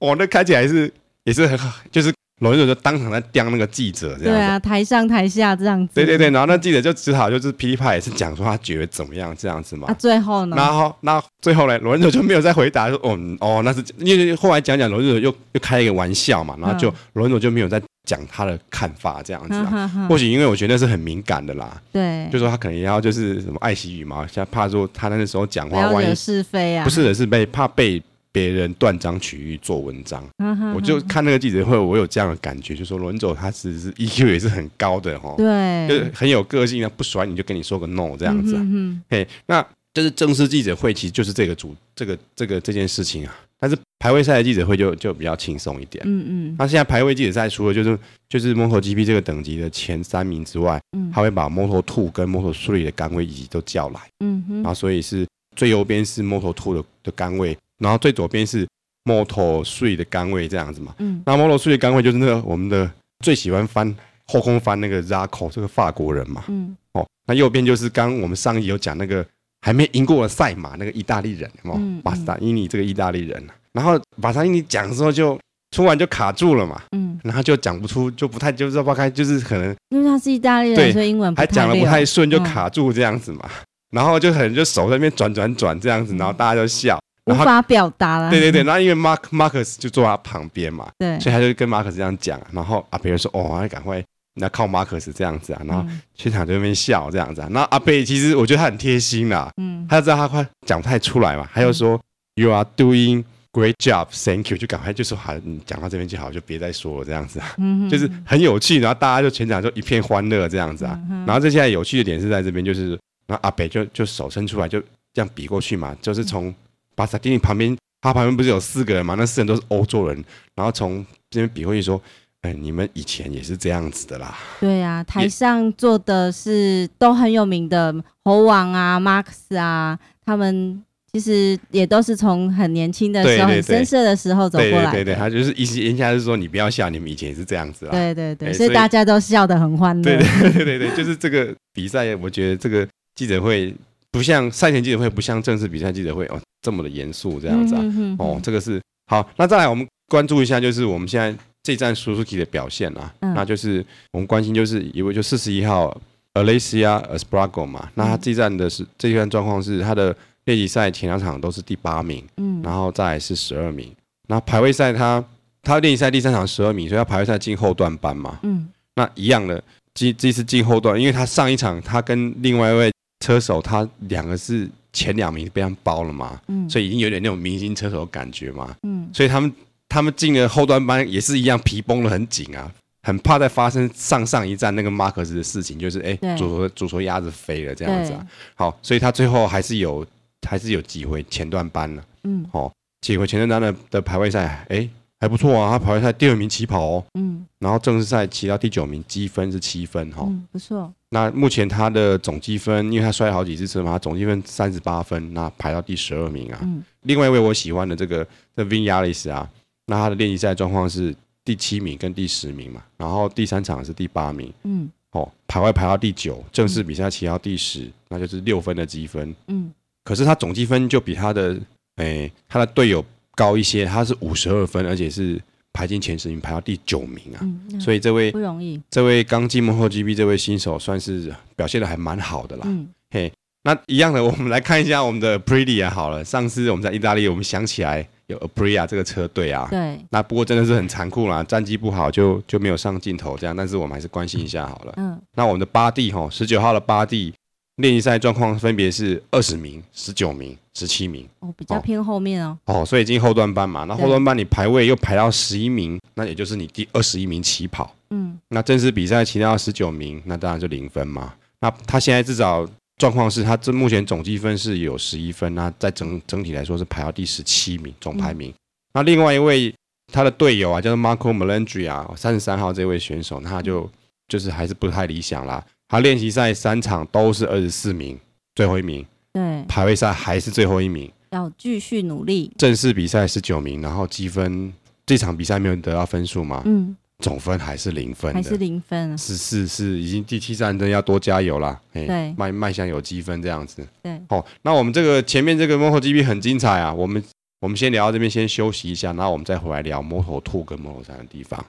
哦，那看起来是也是很好，就是。罗文佐就当场在刁那个记者，这样子。对啊，台上台下这样子。对对对，然后那记者就只好就是噼里啪啦也是讲说他觉得怎么样这样子嘛。啊，最后呢？然后那最后呢，罗文佐就没有再回答说哦哦，那是因为后来讲讲罗文佐又又开一个玩笑嘛，然后就罗文佐就没有再讲他的看法这样子啊。或许因为我觉得那是很敏感的啦。对。就说他可能也要就是什么爱惜羽毛，像怕说他那时候讲话万一是非啊，不是的是被怕被。别人断章取义做文章，我就看那个记者会，我有这样的感觉，就说罗文佐他其实是 EQ 也是很高的哈，对，就是很有个性啊，不甩你就跟你说个 no 这样子，嗯嘿，那就是正式记者会，其实就是这个主这个这个这件事情啊，但是排位赛的记者会就就比较轻松一点，嗯嗯，那现在排位记者赛除了就是就是 MotoGP 这个等级的前三名之外，嗯。他会把 Moto2 跟 Moto3 的杆位以及都叫来，嗯哼，然后所以是最右边是 Moto2 的的杆位。然后最左边是 Moto3 的杆位这样子嘛，嗯，那 Moto3 的杆位就是那个我们的最喜欢翻后空翻那个 Zarco 这个法国人嘛，嗯，哦，那右边就是刚我们上一集有讲那个还没赢过的赛马那个意大利人哦，巴萨伊尼这个意大利人，然后巴萨伊尼讲的时候就突然就卡住了嘛，嗯，然后就讲不出，就不太就知道不开，就是可能因为他是意大利人，所以英文还讲的不太顺，就卡住这样子嘛，然后就可能就手在那边转转转这样子，然后大家就笑。无法表达了。对对对，然后因为马克马克斯就坐他旁边嘛，对，所以他就跟 Marcus 这样讲。然后阿贝说：“哦，那赶快，那靠马克斯这样子啊。”然后全场就在那边笑这样子。然后阿贝其实我觉得他很贴心啦，嗯，他知道他快讲不太出来嘛，他就说：“You are doing great job, thank you。”就赶快就说：“好，你讲到这边就好，就别再说了这样子啊。”就是很有趣。然后大家就全场就一片欢乐这样子啊。然后这现在有趣的点是在这边，就是然后阿北就就手伸出来就这样比过去嘛，就是从。巴萨蒂尼旁边，他旁边不是有四个人嘛？那四人都是欧洲人，然后从这边比过去说，哎、欸，你们以前也是这样子的啦。对啊，台上坐的是都很有名的猴王啊、马克思啊，他们。其实也都是从很年轻的时候，很深色的时候走过来。对对对，他就是意思言下是说，你不要笑，你们以前也是这样子啊。对对对，所以大家都笑得很欢乐。对对对对对，就是这个比赛，我觉得这个记者会不像赛前记者会，不像正式比赛记者会哦这么的严肃这样子啊。嗯、哼哼哼哦，这个是好。那再来，我们关注一下，就是我们现在这站 Suzuki 的表现啊。嗯、那就是我们关心，就是一位就四十一号 Alessia Espargaro 嘛。那他这站的是、嗯、这一站状况是他的。练习赛前两场都是第八名，嗯，然后再来是十二名。那排位赛他他练习赛第三场十二名，所以他排位赛进后段班嘛，嗯，那一样的，这这次进后段，因为他上一场他跟另外一位车手，他两个是前两名被他包了嘛，嗯，所以已经有点那种明星车手的感觉嘛，嗯，所以他们他们进了后端班也是一样皮绷得很紧啊，很怕再发生上上一站那个马克斯的事情，就是哎，左手左手鸭子飞了这样子啊，好，所以他最后还是有。还是有机会前段班了，嗯，好、哦，机会前段班的的排位赛，哎，还不错啊，他排位赛第二名起跑哦，嗯，然后正式赛骑到第九名，积分是七分，哈、哦嗯，不错。那目前他的总积分，因为他摔了好几次车嘛，他总积分三十八分，那排到第十二名啊。嗯、另外一位我喜欢的这个这 v i n a l i s 啊，那他的练习赛状况是第七名跟第十名嘛，然后第三场是第八名，嗯，哦，排位排到第九，正式比赛骑到第十、嗯，那就是六分的积分，嗯。可是他总积分就比他的诶、欸，他的队友高一些，他是五十二分，而且是排进前十名，排到第九名啊、嗯。所以这位不容易，这位刚进 MotoGP 这位新手算是表现的还蛮好的啦。嗯，嘿，那一样的，我们来看一下我们的 Aprilia 好了。上次我们在意大利，我们想起来有 Aprilia 这个车队啊。对。那不过真的是很残酷啦，战绩不好就就没有上镜头这样。但是我们还是关心一下好了。嗯。那我们的巴蒂吼，十九号的巴蒂。练习赛状况分别是二十名、十九名、十七名哦，比较偏后面哦。哦，所以进后段班嘛，那后段班你排位又排到十一名，那也就是你第二十一名起跑。嗯，那正式比赛骑到十九名，那当然就零分嘛。那他现在至少状况是他这目前总积分是有十一分，那在整整体来说是排到第十七名总排名。嗯。那另外一位他的队友啊，叫做 Marco Melandri 啊，三十三号这位选手，那他就就是还是不太理想啦。他练习赛三场都是二十四名，最后一名。对，排位赛还是最后一名，要继续努力。正式比赛十九名，然后积分这场比赛没有得到分数嘛？嗯，总分还是零分，还是零分啊？是是是，已经第七站，真要多加油啦。对，迈迈向有积分这样子。对，好，那我们这个前面这个 MotoGP 很精彩啊，我们我们先聊到这边，先休息一下，然后我们再回来聊 Moto2 跟 Moto3 的地方。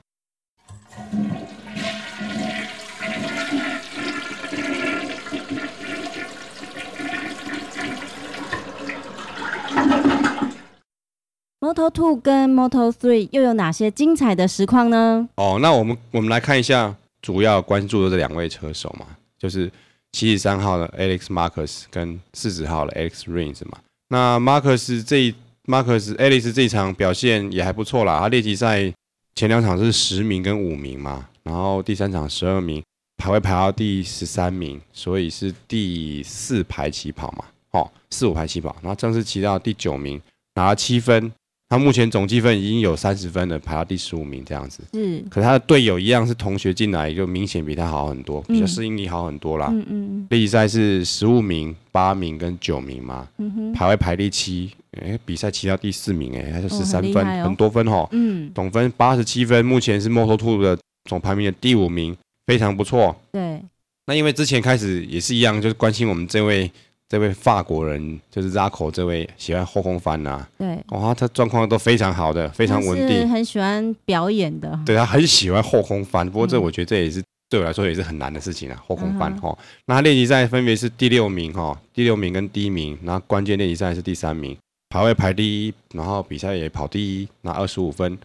Moto Two 跟 Moto Three 又有哪些精彩的实况呢？哦，那我们我们来看一下主要关注的这两位车手嘛，就是七十三号的 Alex Marquez 跟四十号的 Alex Rins 嘛。那 Marquez 这 Marquez Alex 这一场表现也还不错啦，他练习赛前两场是十名跟五名嘛，然后第三场十二名，排位排到第十三名，所以是第四排起跑嘛，哦，四五排起跑，然后正式骑到第九名，拿了七分。他目前总积分已经有三十分了，排到第十五名这样子。嗯，可他的队友一样是同学进来，就明显比他好很多，比较适应力好很多啦。嗯嗯嗯。练习赛是十五名、八名跟九名嘛。嗯哼。排位排第七，哎、欸，比赛骑到第四名、欸，哎，还是十三分、哦哦，很多分哈。嗯。总分八十七分，目前是 Moto2 的总排名的第五名，非常不错。对。那因为之前开始也是一样，就是关心我们这位。这位法国人就是 Zarco 这位喜欢后空翻呐、啊，对，哇，他状况都非常好的，非常稳定，很喜欢表演的。对，他很喜欢后空翻，不过这我觉得这也是、嗯、对我来说也是很难的事情啊，后空翻哈、嗯。那他练习赛分别是第六名哈，第六名跟第一名，然后关键练习赛是第三名，排位排第一，然后比赛也跑第一，拿二十五分哦。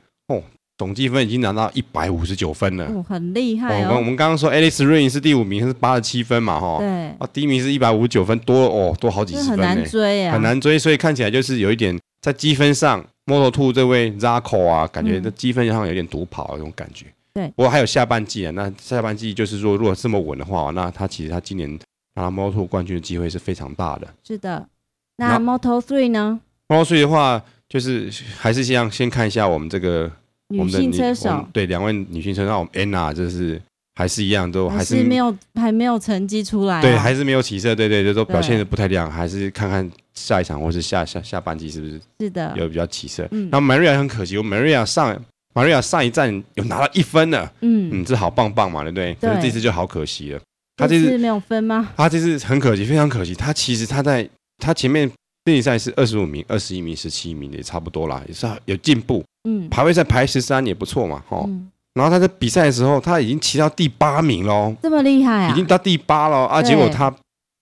总积分已经拿到一百五十九分了，哦、很厉害、哦。我们刚刚说 Alex Rins 是第五名，是八十七分嘛，哈。对。啊，第一名是一百五十九分，多哦，多好几十分，很难追啊，很难追。所以看起来就是有一点在积分上，Moto Two 这位 Zarco 啊，感觉这积分上有点独跑那种感觉。对、嗯。不过还有下半季啊，那下半季就是说，如果这么稳的话，那他其实他今年拿 Moto2 冠军的机会是非常大的。是的。那 Moto Three 呢？MotoThree 的话，就是还是先先看一下我们这个女性车手，对两位女性车手，那我们 Anna 就是还是一样，都还是，没有还没有成绩出来，对，还是没有起色，对对，就都表现的不太亮，还是看看下一场或是下下下半季是不是是的有比较起色。嗯，然后 Maria 很可惜，我 Maria 上 Maria 上一站有拿到一分了，嗯嗯，这好棒棒嘛，对不对？对，可是这次就好可惜了。他这次没有分吗？他这次很可惜，非常可惜。他其实他在他前面练习赛是二十五名、二十一名、十七名，也差不多啦，也是有进步。嗯，排位赛排十三也不错嘛，哈、嗯。然后他在比赛的时候，他已经骑到第八名喽，这么厉害啊！已经到第八了啊！结果他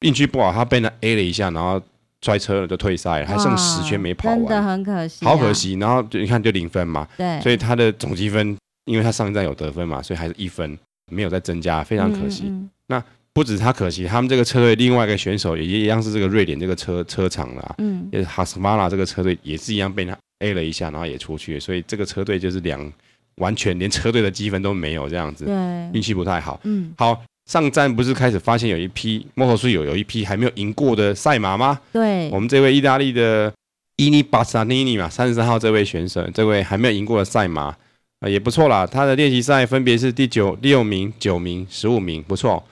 运气不好，他被那 A 了一下，然后摔车了，就退赛了，还剩十圈没跑完，真的很可惜，好可惜。然后就你看就零分嘛，对，所以他的总积分，因为他上一站有得分嘛，所以还是一分，没有再增加，非常可惜。嗯嗯那不止他可惜，他们这个车队另外一个选手也一样是这个瑞典这个车车厂的，嗯，也是哈斯马拉这个车队也是一样被他 A 了一下，然后也出去，所以这个车队就是两完全连车队的积分都没有这样子，对，运气不太好。嗯，好，上站不是开始发现有一批摩托车有有一批还没有赢过的赛马吗？对，我们这位意大利的伊尼巴萨尼尼嘛，三十三号这位选手，这位还没有赢过的赛马啊、呃、也不错啦，他的练习赛分别是第九、六名、九名、十五名，不错。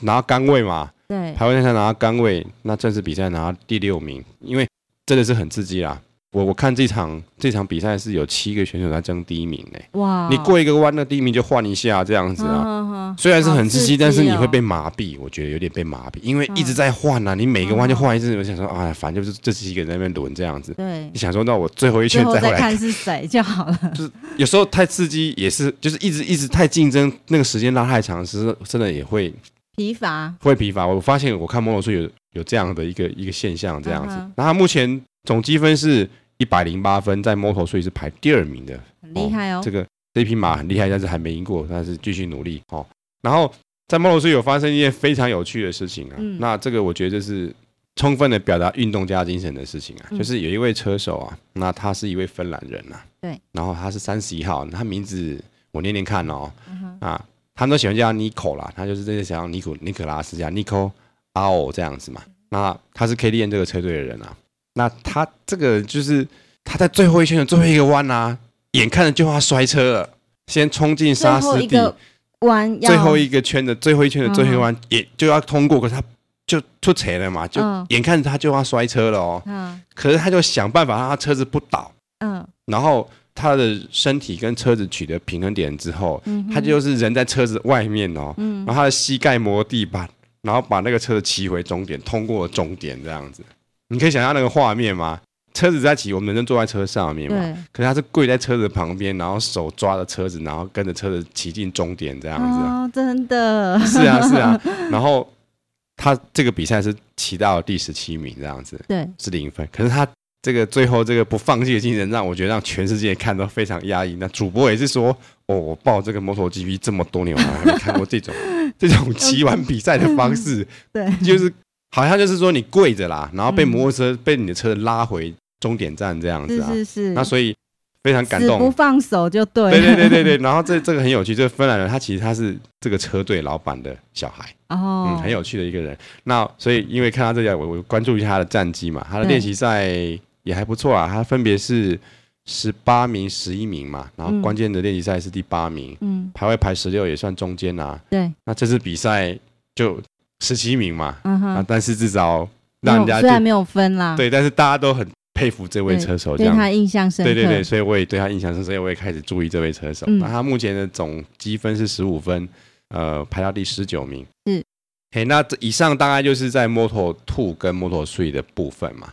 拿到杆位嘛，对，排位赛拿到杆位，那正式比赛拿到第六名，因为真的是很刺激啦。我我看这场这场比赛是有七个选手在争第一名呢。哇！你过一个弯，那第一名就换一下这样子啊。呵呵虽然是很刺激，刺激哦、但是你会被麻痹，我觉得有点被麻痹，因为一直在换啊。你每个弯就换一次，我想说，哎，反正就是这几个人在那边轮这样子。对，你想说，那我最后一圈再回来看是谁就好了。就是有时候太刺激，也是就是一直一直太竞争，那个时间拉太长，是真的也会。疲乏会疲乏，我发现我看摩托车有有这样的一个一个现象，这样子。那他目前总积分是一百零八分，在摩托车是排第二名的，很厉害哦。这个这匹马很厉害，但是还没赢过，但是继续努力哦。然后在摩托车有发生一件非常有趣的事情啊，那这个我觉得就是充分的表达运动家精神的事情啊，就是有一位车手啊，那他是一位芬兰人呐，对，然后他是三十一号，他名字我念念看哦，啊。他们都喜欢叫他 Nico 啦，他就是这些想要尼古尼可拉斯加 Nico 阿欧这样子嘛。那他是 K D N 这个车队的人啊。那他这个就是他在最后一圈的最后一个弯啊，眼看着就要摔车了，先冲进沙石地，弯最后一个圈的最后一圈的最后一弯也就要通过，可是他就出车了嘛，就眼看着他就要摔车了哦。嗯。可是他就想办法让他车子不倒。嗯。然后。他的身体跟车子取得平衡点之后，嗯、他就是人在车子外面哦，嗯、然后他的膝盖磨地板，然后把那个车子骑回终点，通过终点这样子。你可以想象那个画面吗？车子在骑，我们人坐在车上面嘛，可是他是跪在车子旁边，然后手抓着车子，然后跟着车子骑进终点这样子。哦，真的。是啊，是啊。然后他这个比赛是骑到第十七名这样子，对，是零分。可是他。这个最后这个不放弃的精神，让我觉得让全世界看都非常压抑。那主播也是说，哦，我报这个摩托 GP 这么多年，我还没看过这种 这种骑完比赛的方式。对，就是好像就是说你跪着啦，然后被摩托车、嗯、被你的车拉回终点站这样子啊。是是是。那所以非常感动，不放手就对。对对对对对。然后这这个很有趣，这个芬兰人他其实他是这个车队老板的小孩。哦。嗯，很有趣的一个人。那所以因为看到这里，我我关注一下他的战绩嘛，他的练习赛。也还不错啊，他分别是十八名、十一名嘛，然后关键的练习赛是第八名，嗯，排位排十六也算中间啊。对，那这次比赛就十七名嘛，嗯哼，但是至少让人家虽然没有分啦，对，但是大家都很佩服这位车手，这样，对他印象深刻。对对对，所以我也对他印象深刻，所以我也开始注意这位车手。那他目前的总积分是十五分，呃，排到第十九名。是，嘿，那这以上大概就是在 Moto Two 跟 Moto Three 的部分嘛。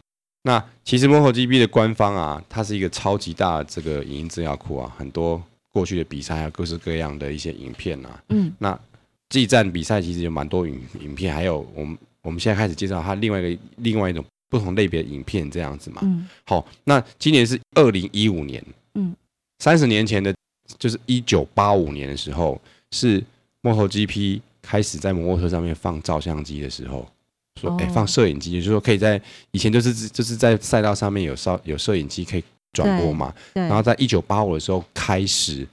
那其实 MotoGP 的官方啊，它是一个超级大的这个影音资料库啊，很多过去的比赛啊，各式各样的一些影片啊。嗯。那这一站比赛其实有蛮多影影片，还有我们我们现在开始介绍它另外一个另外一种不同类别的影片这样子嘛。嗯。好，那今年是二零一五年。嗯。三十年前的，就是一九八五年的时候，是 MotoGP 开始在摩托车上面放照相机的时候。说哎，放摄影机，也就是说可以在以前就是就是在赛道上面有摄有摄影机可以转播嘛。然后在一九八五的时候开始，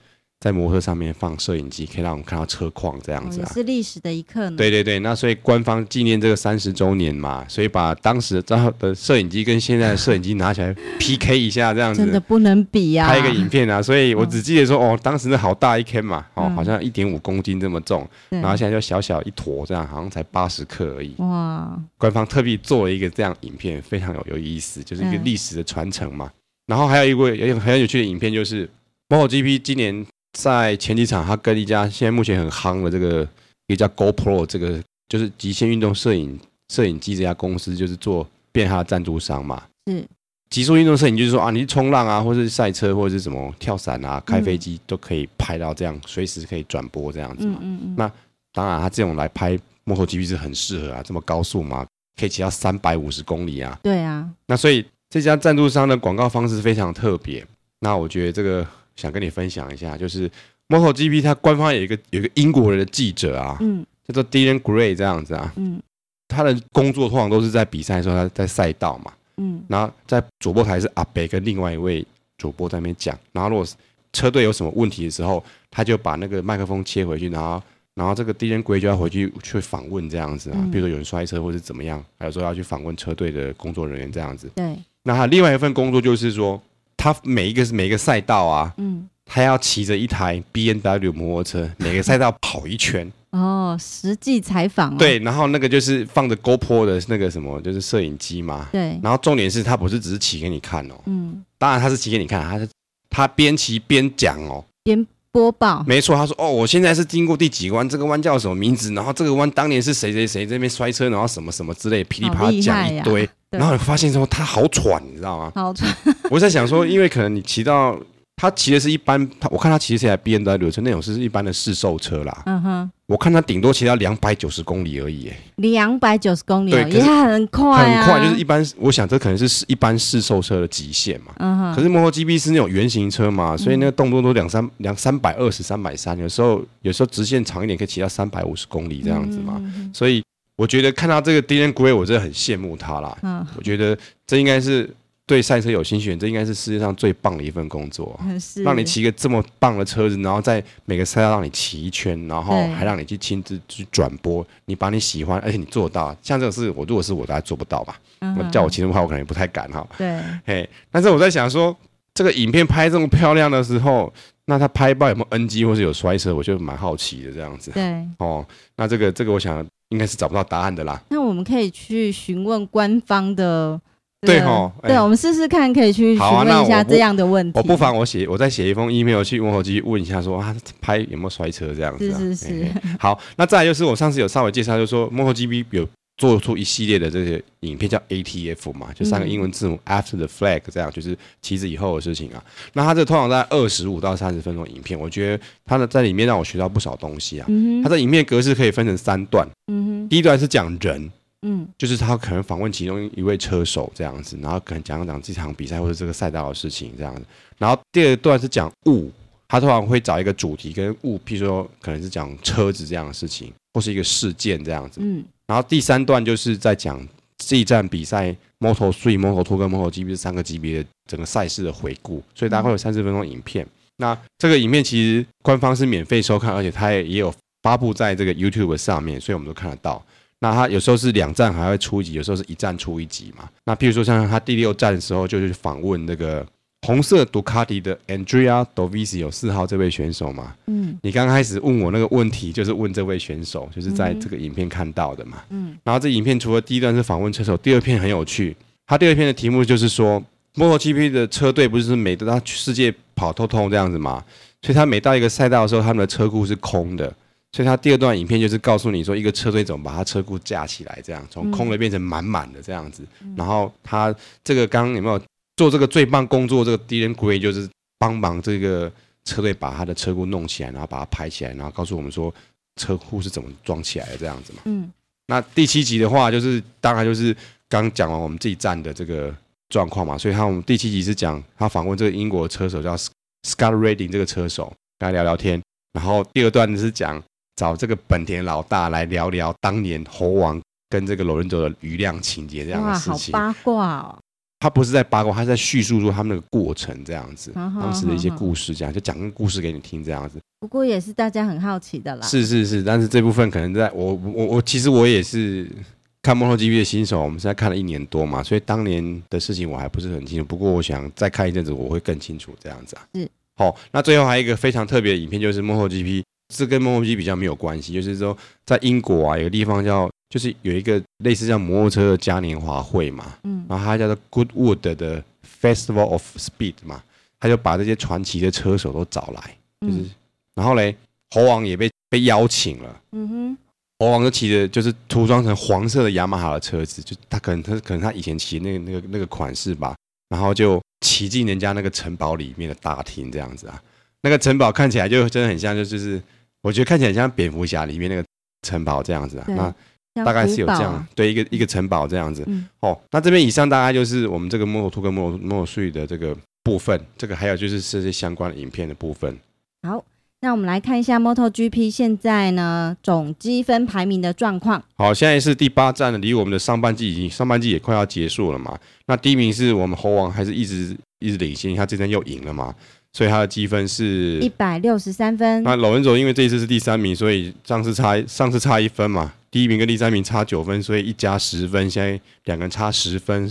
在摩托车上面放摄影机，可以让我们看到车况这样子啊，哦、是历史的一刻呢。对对对，那所以官方纪念这个三十周年嘛，所以把当时的的摄影机跟现在的摄影机拿起来 PK 一下，这样子真的不能比呀、啊。拍一个影片啊，所以我只记得说，哦，哦当时那好大一 K 嘛，哦，好像一点五公斤这么重，嗯、然后现在就小小一坨，这样好像才八十克而已。哇！官方特地做了一个这样影片，非常有有意思，就是一个历史的传承嘛。嗯、然后还有一个有很有趣的影片，就是 MotoGP 今年。在前几场，他跟一家现在目前很夯的这个一家 GoPro 这个就是极限运动摄影摄影机这家公司，就是做变他的赞助商嘛。嗯极速运动摄影，就是说啊，你去冲浪啊，或是赛车，或者是什么跳伞啊、开飞机，都可以拍到这样，随时可以转播这样子嘛。嗯嗯嗯。那当然，他这种来拍 MotoGP 是很适合啊，这么高速嘛，可以骑到三百五十公里啊。对啊。那所以这家赞助商的广告方式非常特别。那我觉得这个。想跟你分享一下，就是 MotoGP 它官方有一个有一个英国人的记者啊，嗯，叫做 Dylan Gray 这样子啊，嗯，他的工作通常都是在比赛的时候他在赛道嘛，嗯，然后在主播台是阿北跟另外一位主播在那边讲，然后如果车队有什么问题的时候，他就把那个麦克风切回去，然后然后这个 Dylan Gray 就要回去去访问这样子啊，比如说有人摔车或者怎么样，还有说要去访问车队的工作人员这样子，对，那他另外一份工作就是说。他每一个是每一个赛道啊，嗯，他要骑着一台 B N W 摩托车，每个赛道跑一圈。哦，实际采访。对，然后那个就是放着 GoPro 的那个什么，就是摄影机嘛。对。然后重点是他不是只是骑给你看哦，嗯，当然他是骑给你看，他是他边骑边讲哦，边播报。没错，他说哦，我现在是经过第几个弯，这个弯叫什么名字？然后这个弯当年是谁谁谁这边摔车，然后什么什么之类，噼里啪啦讲一堆。然后你发现之后，他好喘，你知道吗？好喘。我在想说，因为可能你骑到他骑的是一般，他我看他骑的是台 B N W 车，那种是一般的市售车啦。嗯哼。我看他顶多骑到两百九十公里而已，哎。两百九十公里，对，也很快啊。很快，就是一般。我想这可能是一般市售车的极限嘛。嗯哼。可是 MotoGP 是那种原型车嘛，所以那个动不动都两三两三百二十、三百三，有时候有时候直线长一点可以骑到三百五十公里这样子嘛。所以。我觉得看到这个 Dylan Gray，我真的很羡慕他啦。嗯，我觉得这应该是对赛车有兴趣，这应该是世界上最棒的一份工作。是，让你骑个这么棒的车子，然后在每个赛道让你骑一圈，然后还让你去亲自去转播，你把你喜欢，而且你做到。像这种事，我如果是我，大家做不到吧。嗯，叫我骑的话，我可能也不太敢哈。对，嘿，但是我在想说，这个影片拍这么漂亮的时候，那他拍爆有没有 NG 或是有摔车，我就蛮好奇的这样子。对，哦，那这个这个，我想。应该是找不到答案的啦。那我们可以去询问官方的，对哦，对，我们试试看，可以去询问一下这样的问题。我不妨我写，我再写一封 email 去问候机问一下，说啊，拍有没有摔车这样子。是是是。好，那再来就是我上次有稍微介绍，就是说 MotoGP 有。做出一系列的这些影片叫 ATF 嘛，就三个英文字母 After the Flag 这样，就是旗子以后的事情啊。那它这通常在二十五到三十分钟影片，我觉得它的在里面让我学到不少东西啊。它的影片格式可以分成三段，第一段是讲人，嗯，就是他可能访问其中一位车手这样子，然后可能讲讲这场比赛或者这个赛道的事情这样子。然后第二段是讲物，他通常会找一个主题跟物，譬如说可能是讲车子这样的事情，或是一个事件这样子，嗯。然后第三段就是在讲这一站比赛，Moto3、Moto2 跟 MotoGP 这三个级别的整个赛事的回顾，所以大概会有三十分钟影片。那这个影片其实官方是免费收看，而且它也也有发布在这个 YouTube 上面，所以我们都看得到。那他有时候是两站还会出一集，有时候是一站出一集嘛。那譬如说像他第六站的时候，就是访问那个。红色杜卡迪的 Andrea Dovizioso 四号这位选手嘛，嗯，你刚开始问我那个问题，就是问这位选手，就是在这个影片看到的嘛，嗯，然后这影片除了第一段是访问车手，第二片很有趣，他第二篇的题目就是说，MotoGP 的车队不是每到他世界跑透通这样子嘛，所以他每到一个赛道的时候，他们的车库是空的，所以他第二段影片就是告诉你说，一个车队怎么把他车库架起来，这样从空的变成满满的这样子，然后他这个刚刚有没有？做这个最棒工作，这个 Dylan Gray 就是帮忙这个车队把他的车库弄起来，然后把它拍起来，然后告诉我们说车库是怎么装起来的这样子嘛。嗯。那第七集的话，就是当然就是刚讲完我们自己站的这个状况嘛，所以他我们第七集是讲他访问这个英国车手叫 Scott Redding 这个车手，跟他聊聊天。然后第二段是讲找这个本田老大来聊聊当年猴王跟这个罗伦佐的余量情节这样的事情。哇，好八卦哦。他不是在八卦，他是在叙述说他们那个过程这样子，当时的一些故事，这样就讲个故事给你听这样子。不过也是大家很好奇的啦。是是是，但是这部分可能在我我我其实我也是看 MotoGP 的新手，我们现在看了一年多嘛，所以当年的事情我还不是很清楚。不过我想再看一阵子，我会更清楚这样子啊。是。好，那最后还有一个非常特别的影片，就是 MotoGP 是跟 MotoGP 比较没有关系，就是说在英国啊，有个地方叫。就是有一个类似像摩托车的嘉年华会嘛，嗯，然后它叫做 Goodwood 的 Festival of Speed 嘛，他就把这些传奇的车手都找来，就是，嗯、然后嘞，猴王也被被邀请了，嗯哼，猴王就骑着就是涂装成黄色的雅马哈的车子，就他可能他可能他以前骑那个那个那个款式吧，然后就骑进人家那个城堡里面的大厅这样子啊，那个城堡看起来就真的很像，就就是我觉得看起来很像蝙蝠侠里面那个城堡这样子啊，那。大概是有这样，对一个一个城堡这样子。嗯、哦，那这边以上大概就是我们这个 Moto2 跟 Moto Moto3 的这个部分，这个还有就是这些相关的影片的部分。好，那我们来看一下 MotoGP 现在呢总积分排名的状况。好，现在是第八站了，离我们的上半季已经上半季也快要结束了嘛。那第一名是我们猴王，还是一直一直领先，他这站又赢了嘛，所以他的积分是一百六十三分。那老文佐因为这一次是第三名，所以上次差上次差一分嘛。第一名跟第三名差九分，所以一加十分，现在两个人差十分。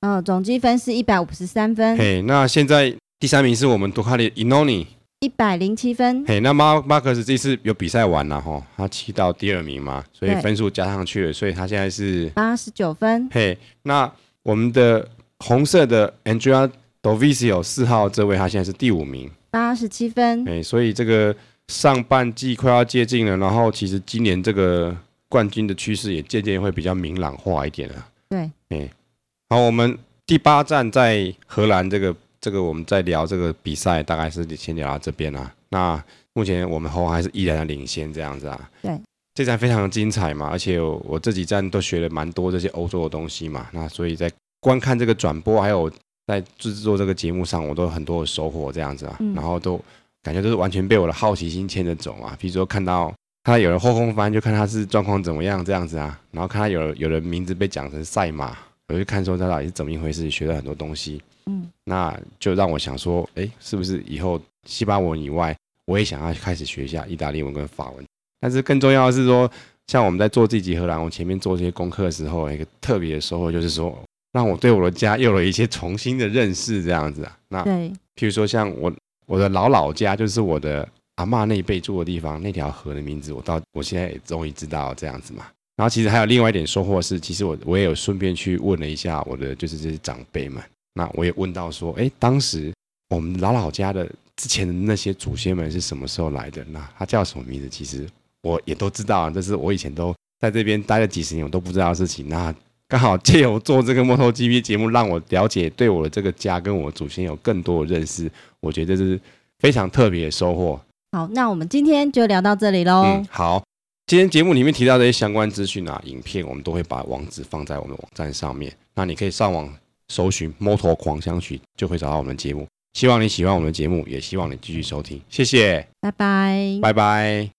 嗯、哦，总积分是一百五十三分。嘿，那现在第三名是我们多卡里 Iannone，一百零七分。嘿，那马马克斯这次有比赛完了哈，他骑到第二名嘛，所以分数加上去了，所以他现在是八十九分。嘿，那我们的红色的 Andrea Dovizioso 四号这位，他现在是第五名，八十七分。哎，所以这个上半季快要接近了，然后其实今年这个。冠军的趋势也渐渐会比较明朗化一点了。对，哎，好，我们第八站在荷兰，这个这个我们在聊这个比赛，大概是先聊到这边啊。那目前我们猴王还是依然的领先这样子啊。对，这站非常的精彩嘛，而且，我这几站都学了蛮多这些欧洲的东西嘛。那所以在观看这个转播，还有在制作这个节目上，我都有很多的收获这样子啊。嗯、然后都感觉都是完全被我的好奇心牵着走啊。比如说看到。他有人后空翻，就看他是状况怎么样这样子啊，然后看他有有人名字被讲成赛马，我就看说他到底是怎么一回事，学了很多东西。嗯，那就让我想说，哎，是不是以后西班牙文以外，我也想要开始学一下意大利文跟法文？但是更重要的是说，像我们在做这集荷兰，我前面做这些功课的时候，一个特别的收获就是说，让我对我的家又有了一些重新的认识这样子啊。那，譬如说像我我的老老家就是我的。阿嬷那一辈住的地方，那条河的名字，我到我现在也终于知道这样子嘛。然后其实还有另外一点收获是，其实我我也有顺便去问了一下我的就是这些长辈们。那我也问到说，哎，当时我们老老家的之前的那些祖先们是什么时候来的？那他叫什么名字？其实我也都知道，但是我以前都在这边待了几十年，我都不知道的事情。那刚好借由做这个 MotoGP 节目，让我了解对我的这个家跟我祖先有更多的认识，我觉得这是非常特别的收获。好，那我们今天就聊到这里喽。嗯，好，今天节目里面提到的一些相关资讯啊、影片，我们都会把网址放在我们的网站上面。那你可以上网搜寻《摩托狂想曲》，就会找到我们的节目。希望你喜欢我们的节目，也希望你继续收听。谢谢，拜拜，拜拜。